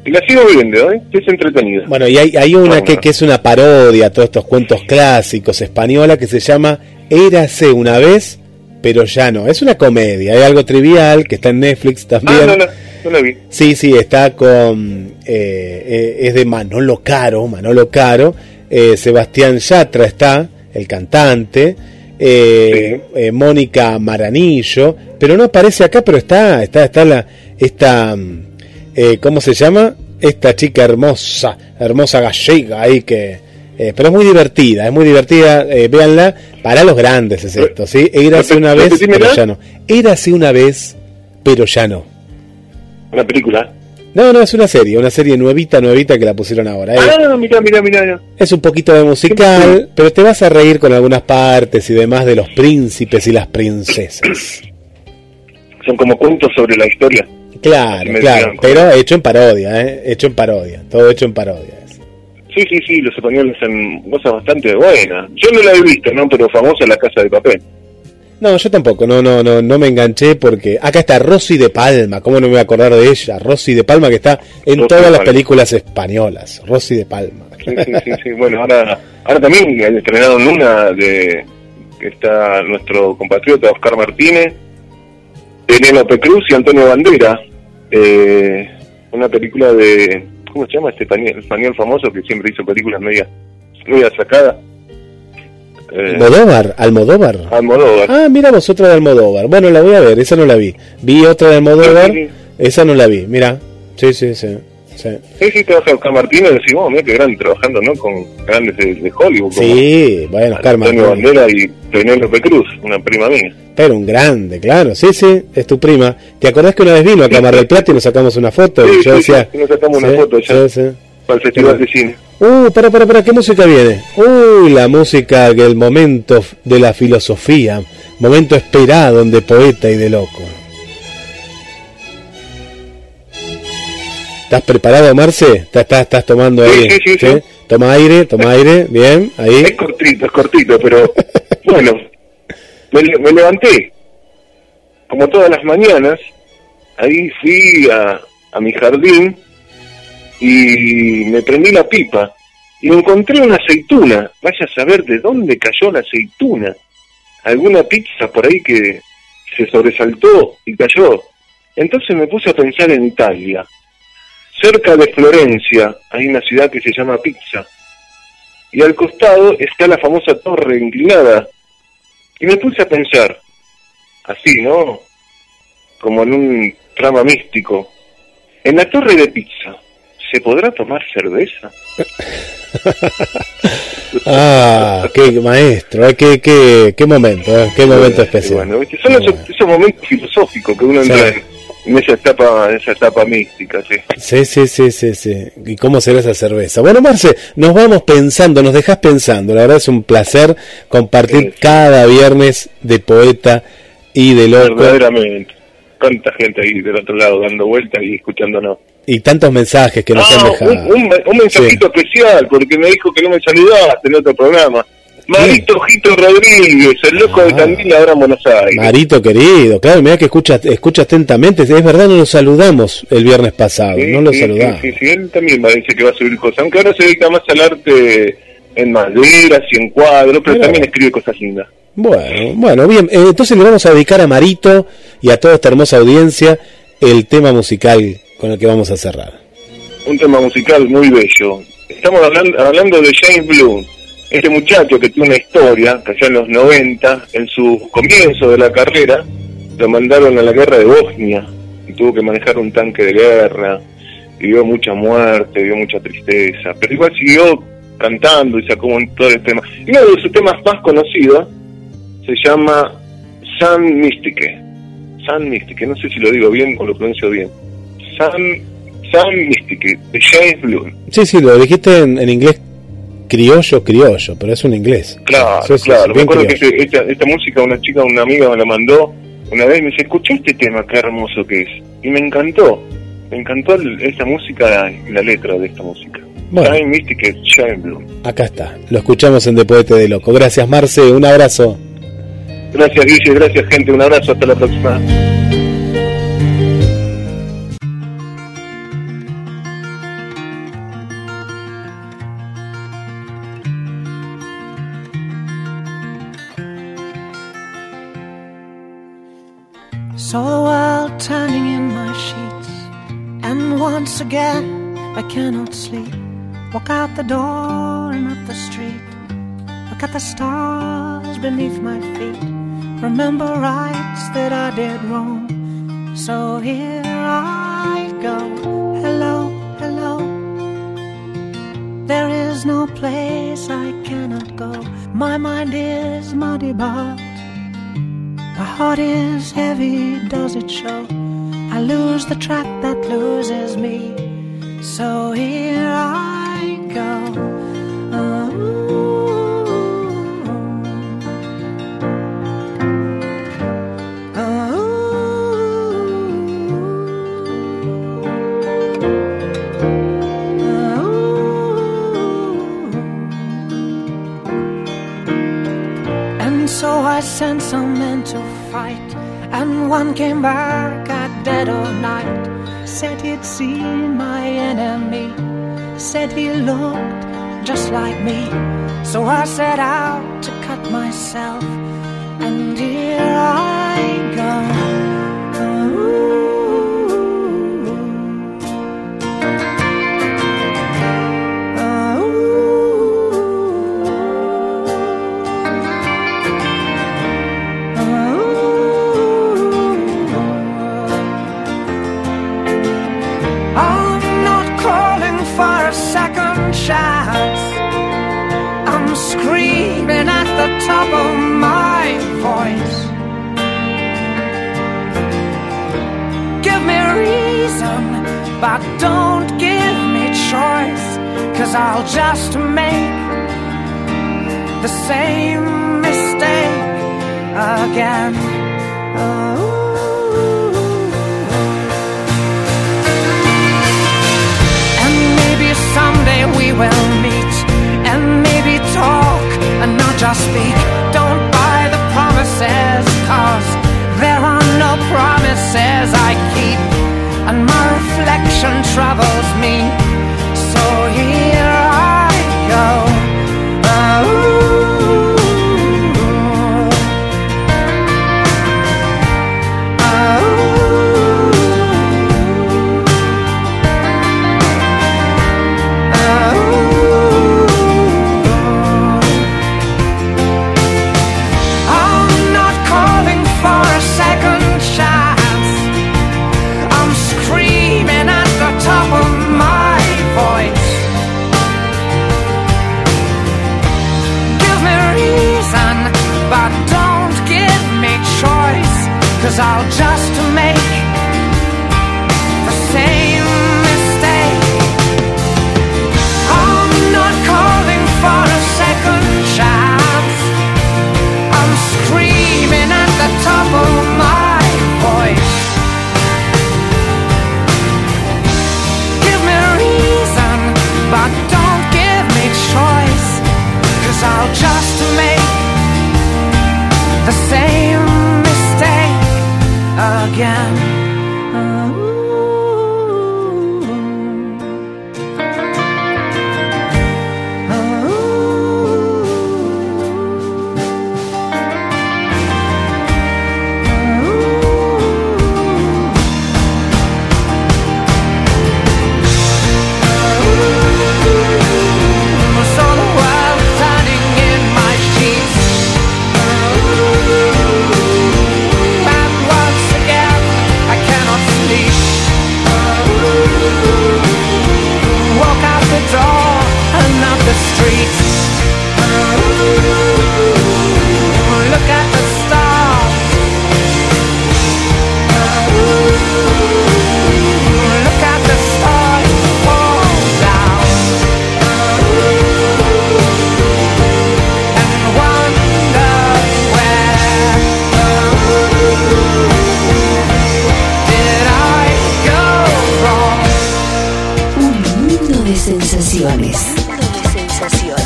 Y la sigo viendo, ¿eh? Es entretenida. Bueno, y hay, hay una que, que es una parodia a todos estos cuentos clásicos española que se llama Érase una vez, pero ya no. Es una comedia, hay algo trivial que está en Netflix también. Ah, no, no, no la vi. Sí, sí, está con. eh, eh, es de Manolo Caro, Manolo Caro. eh, Sebastián Yatra está, el cantante. eh, eh, Mónica Maranillo. Pero no aparece acá, pero está, está, está la. Esta. mm, eh, ¿Cómo se llama? Esta chica hermosa, hermosa gallega ahí que. pero es muy divertida, es muy divertida. véanla, para los grandes es esto, ¿sí? Érase una vez, pero ya no. Érase una vez, pero ya no. Una película. No, no, es una serie, una serie nuevita, nuevita que la pusieron ahora. Ah, mira, mira, mira. Es un poquito de musical, pero te vas a reír con algunas partes y demás de los príncipes y las princesas. Son como cuentos sobre la historia. Claro, claro, pero hecho en parodia, ¿eh? Hecho en parodia, todo hecho en parodia. Sí, sí, sí, los españoles hacen cosas bastante buenas. Yo no la he visto, ¿no? Pero famosa La Casa de Papel. No, yo tampoco, no, no, no, no me enganché porque acá está Rosy de Palma, ¿cómo no me voy a acordar de ella? Rosy de Palma que está en Rosy todas las películas españolas, Rosy de Palma. Sí, sí, sí, sí. Bueno, ahora, ahora también estrenaron una de que está nuestro compatriota Oscar Martínez, Penélope Cruz y Antonio Bandera. Eh, una película de, ¿cómo se llama este español, español famoso que siempre hizo películas media, media sacadas? Eh, Almodóvar, Almodóvar. Almodóvar. Ah, mira vos otra de Almodóvar. Bueno, la voy a ver, esa no la vi. Vi otra de Almodóvar, Sí, sí, esa no la vi. Mira, sí, sí, sí. sí. Sí, sí, trabaja Oscar Martínez y decís, oh, mira qué grande trabajando, ¿no? Con grandes de, de Hollywood. Sí, bueno, Oscar Antonio Martínez. Bandera y Penélope Cruz, una prima mía. Pero un grande, claro. Sí, sí, es tu prima. ¿Te acordás que una vez vino a Cámara del Plata y nos sacamos una foto? Sí, y yo sí, decía, sí, nos sacamos una foto ya. sí, sí. Para el Festival de Cine. Uh, para, para, para, ¿qué música viene? Uy, la música del momento de la filosofía, momento esperado de poeta y de loco. ¿Estás preparado, Marce? ¿Estás, estás, estás tomando Sí, aire? sí, sí, sí. Toma aire, toma aire, bien, ahí. Es cortito, es cortito, pero bueno, me, me levanté, como todas las mañanas, ahí fui a, a mi jardín y me prendí la pipa y encontré una aceituna. Vaya a saber de dónde cayó la aceituna. Alguna pizza por ahí que se sobresaltó y cayó. Entonces me puse a pensar en Italia. Cerca de Florencia hay una ciudad que se llama Pizza y al costado está la famosa torre inclinada. Y me puse a pensar, así, ¿no? Como en un trama místico. En la torre de pizza, ¿se podrá tomar cerveza? Ah, qué maestro, eh, qué, qué, qué momento, eh, qué momento especial. Son esos, esos momentos filosóficos que uno entra en, en esa etapa, en esa etapa mística, sí. Sí, sí, sí, sí, sí. ¿Y cómo será esa cerveza? Bueno, Marce, nos vamos pensando, nos dejas pensando. La verdad es un placer compartir cada viernes de poeta y de loco. Verdaderamente. Tanta gente ahí del otro lado dando vueltas y escuchándonos. Y tantos mensajes que nos Ah, han dejado. un, un, un mensajito especial, porque me dijo que no me saludaste en otro programa. Marito Jito Rodríguez, el loco Ah. de Tandil ahora en Buenos Aires. Marito querido, claro, mira que escucha, escucha atentamente. Es verdad, no lo saludamos el viernes pasado, Sí, no lo sí, saludamos. Sí, sí, él también me dice que va a subir cosas, aunque ahora se dedica más al arte en maderas y en cuadros, pero Mira. también escribe cosas lindas. Bueno, bueno, bien. eh, entonces le vamos a dedicar a Marito y a toda esta hermosa audiencia el tema musical con el que vamos a cerrar. Un tema musical muy bello. Estamos hablando, hablando de James Bloom, este muchacho que tiene una historia, que allá en los 90, en su comienzo de la carrera, lo mandaron a la guerra de Bosnia y tuvo que manejar un tanque de guerra y vio mucha muerte, vio mucha tristeza, pero igual siguió cantando y sacó un todo el tema. Y uno de sus temas más conocidos se llama San Mystique. San Mystique, no sé si lo digo bien o lo pronuncio bien. San, San Mystique, de James Bloom. Sí, sí, lo dijiste en, en inglés criollo, criollo, pero es un inglés. Claro, claro. me acuerdo que criollo. este- esta, esta música una chica, una amiga me la mandó una vez y me dice, escuché este tema, qué hermoso que es. Y me encantó. Me encantó esta música y la letra de esta música. Bueno. Time Mystic Shine Blue. Acá está, lo escuchamos en De Poete de Loco. Gracias Marce, un abrazo. Gracias Guille, gracias gente, un abrazo, hasta la próxima. Saw the world turning in my sheets, and once again I cannot sleep. Walk out the door and up the street. Look at the stars beneath my feet. Remember rights that I did wrong. So here I go. Hello, hello. There is no place I cannot go. My mind is muddy, but my heart is heavy, does it show? I lose the track that loses me. So here I go. And I sent some men to fight, and one came back at dead of night. Said he'd seen my enemy, said he looked just like me. So I set out to cut myself, and here I go. Chance. I'm screaming at the top of my voice. Give me reason, but don't give me choice. Cause I'll just make the same mistake again. Oh. Will meet and maybe talk and not just speak. Don't buy the promises,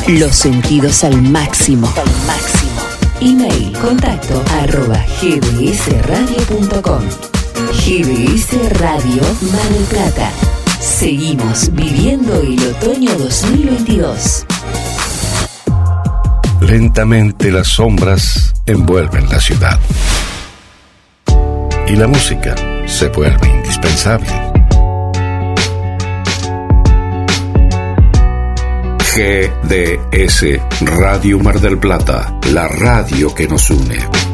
Los sentidos al máximo. Al máximo. Email contacto arroba gbsradio.com. GBS Radio Mar del Plata. Seguimos viviendo el otoño 2022. Lentamente las sombras envuelven la ciudad. Y la música se vuelve indispensable. GDS Radio Mar del Plata, la radio que nos une.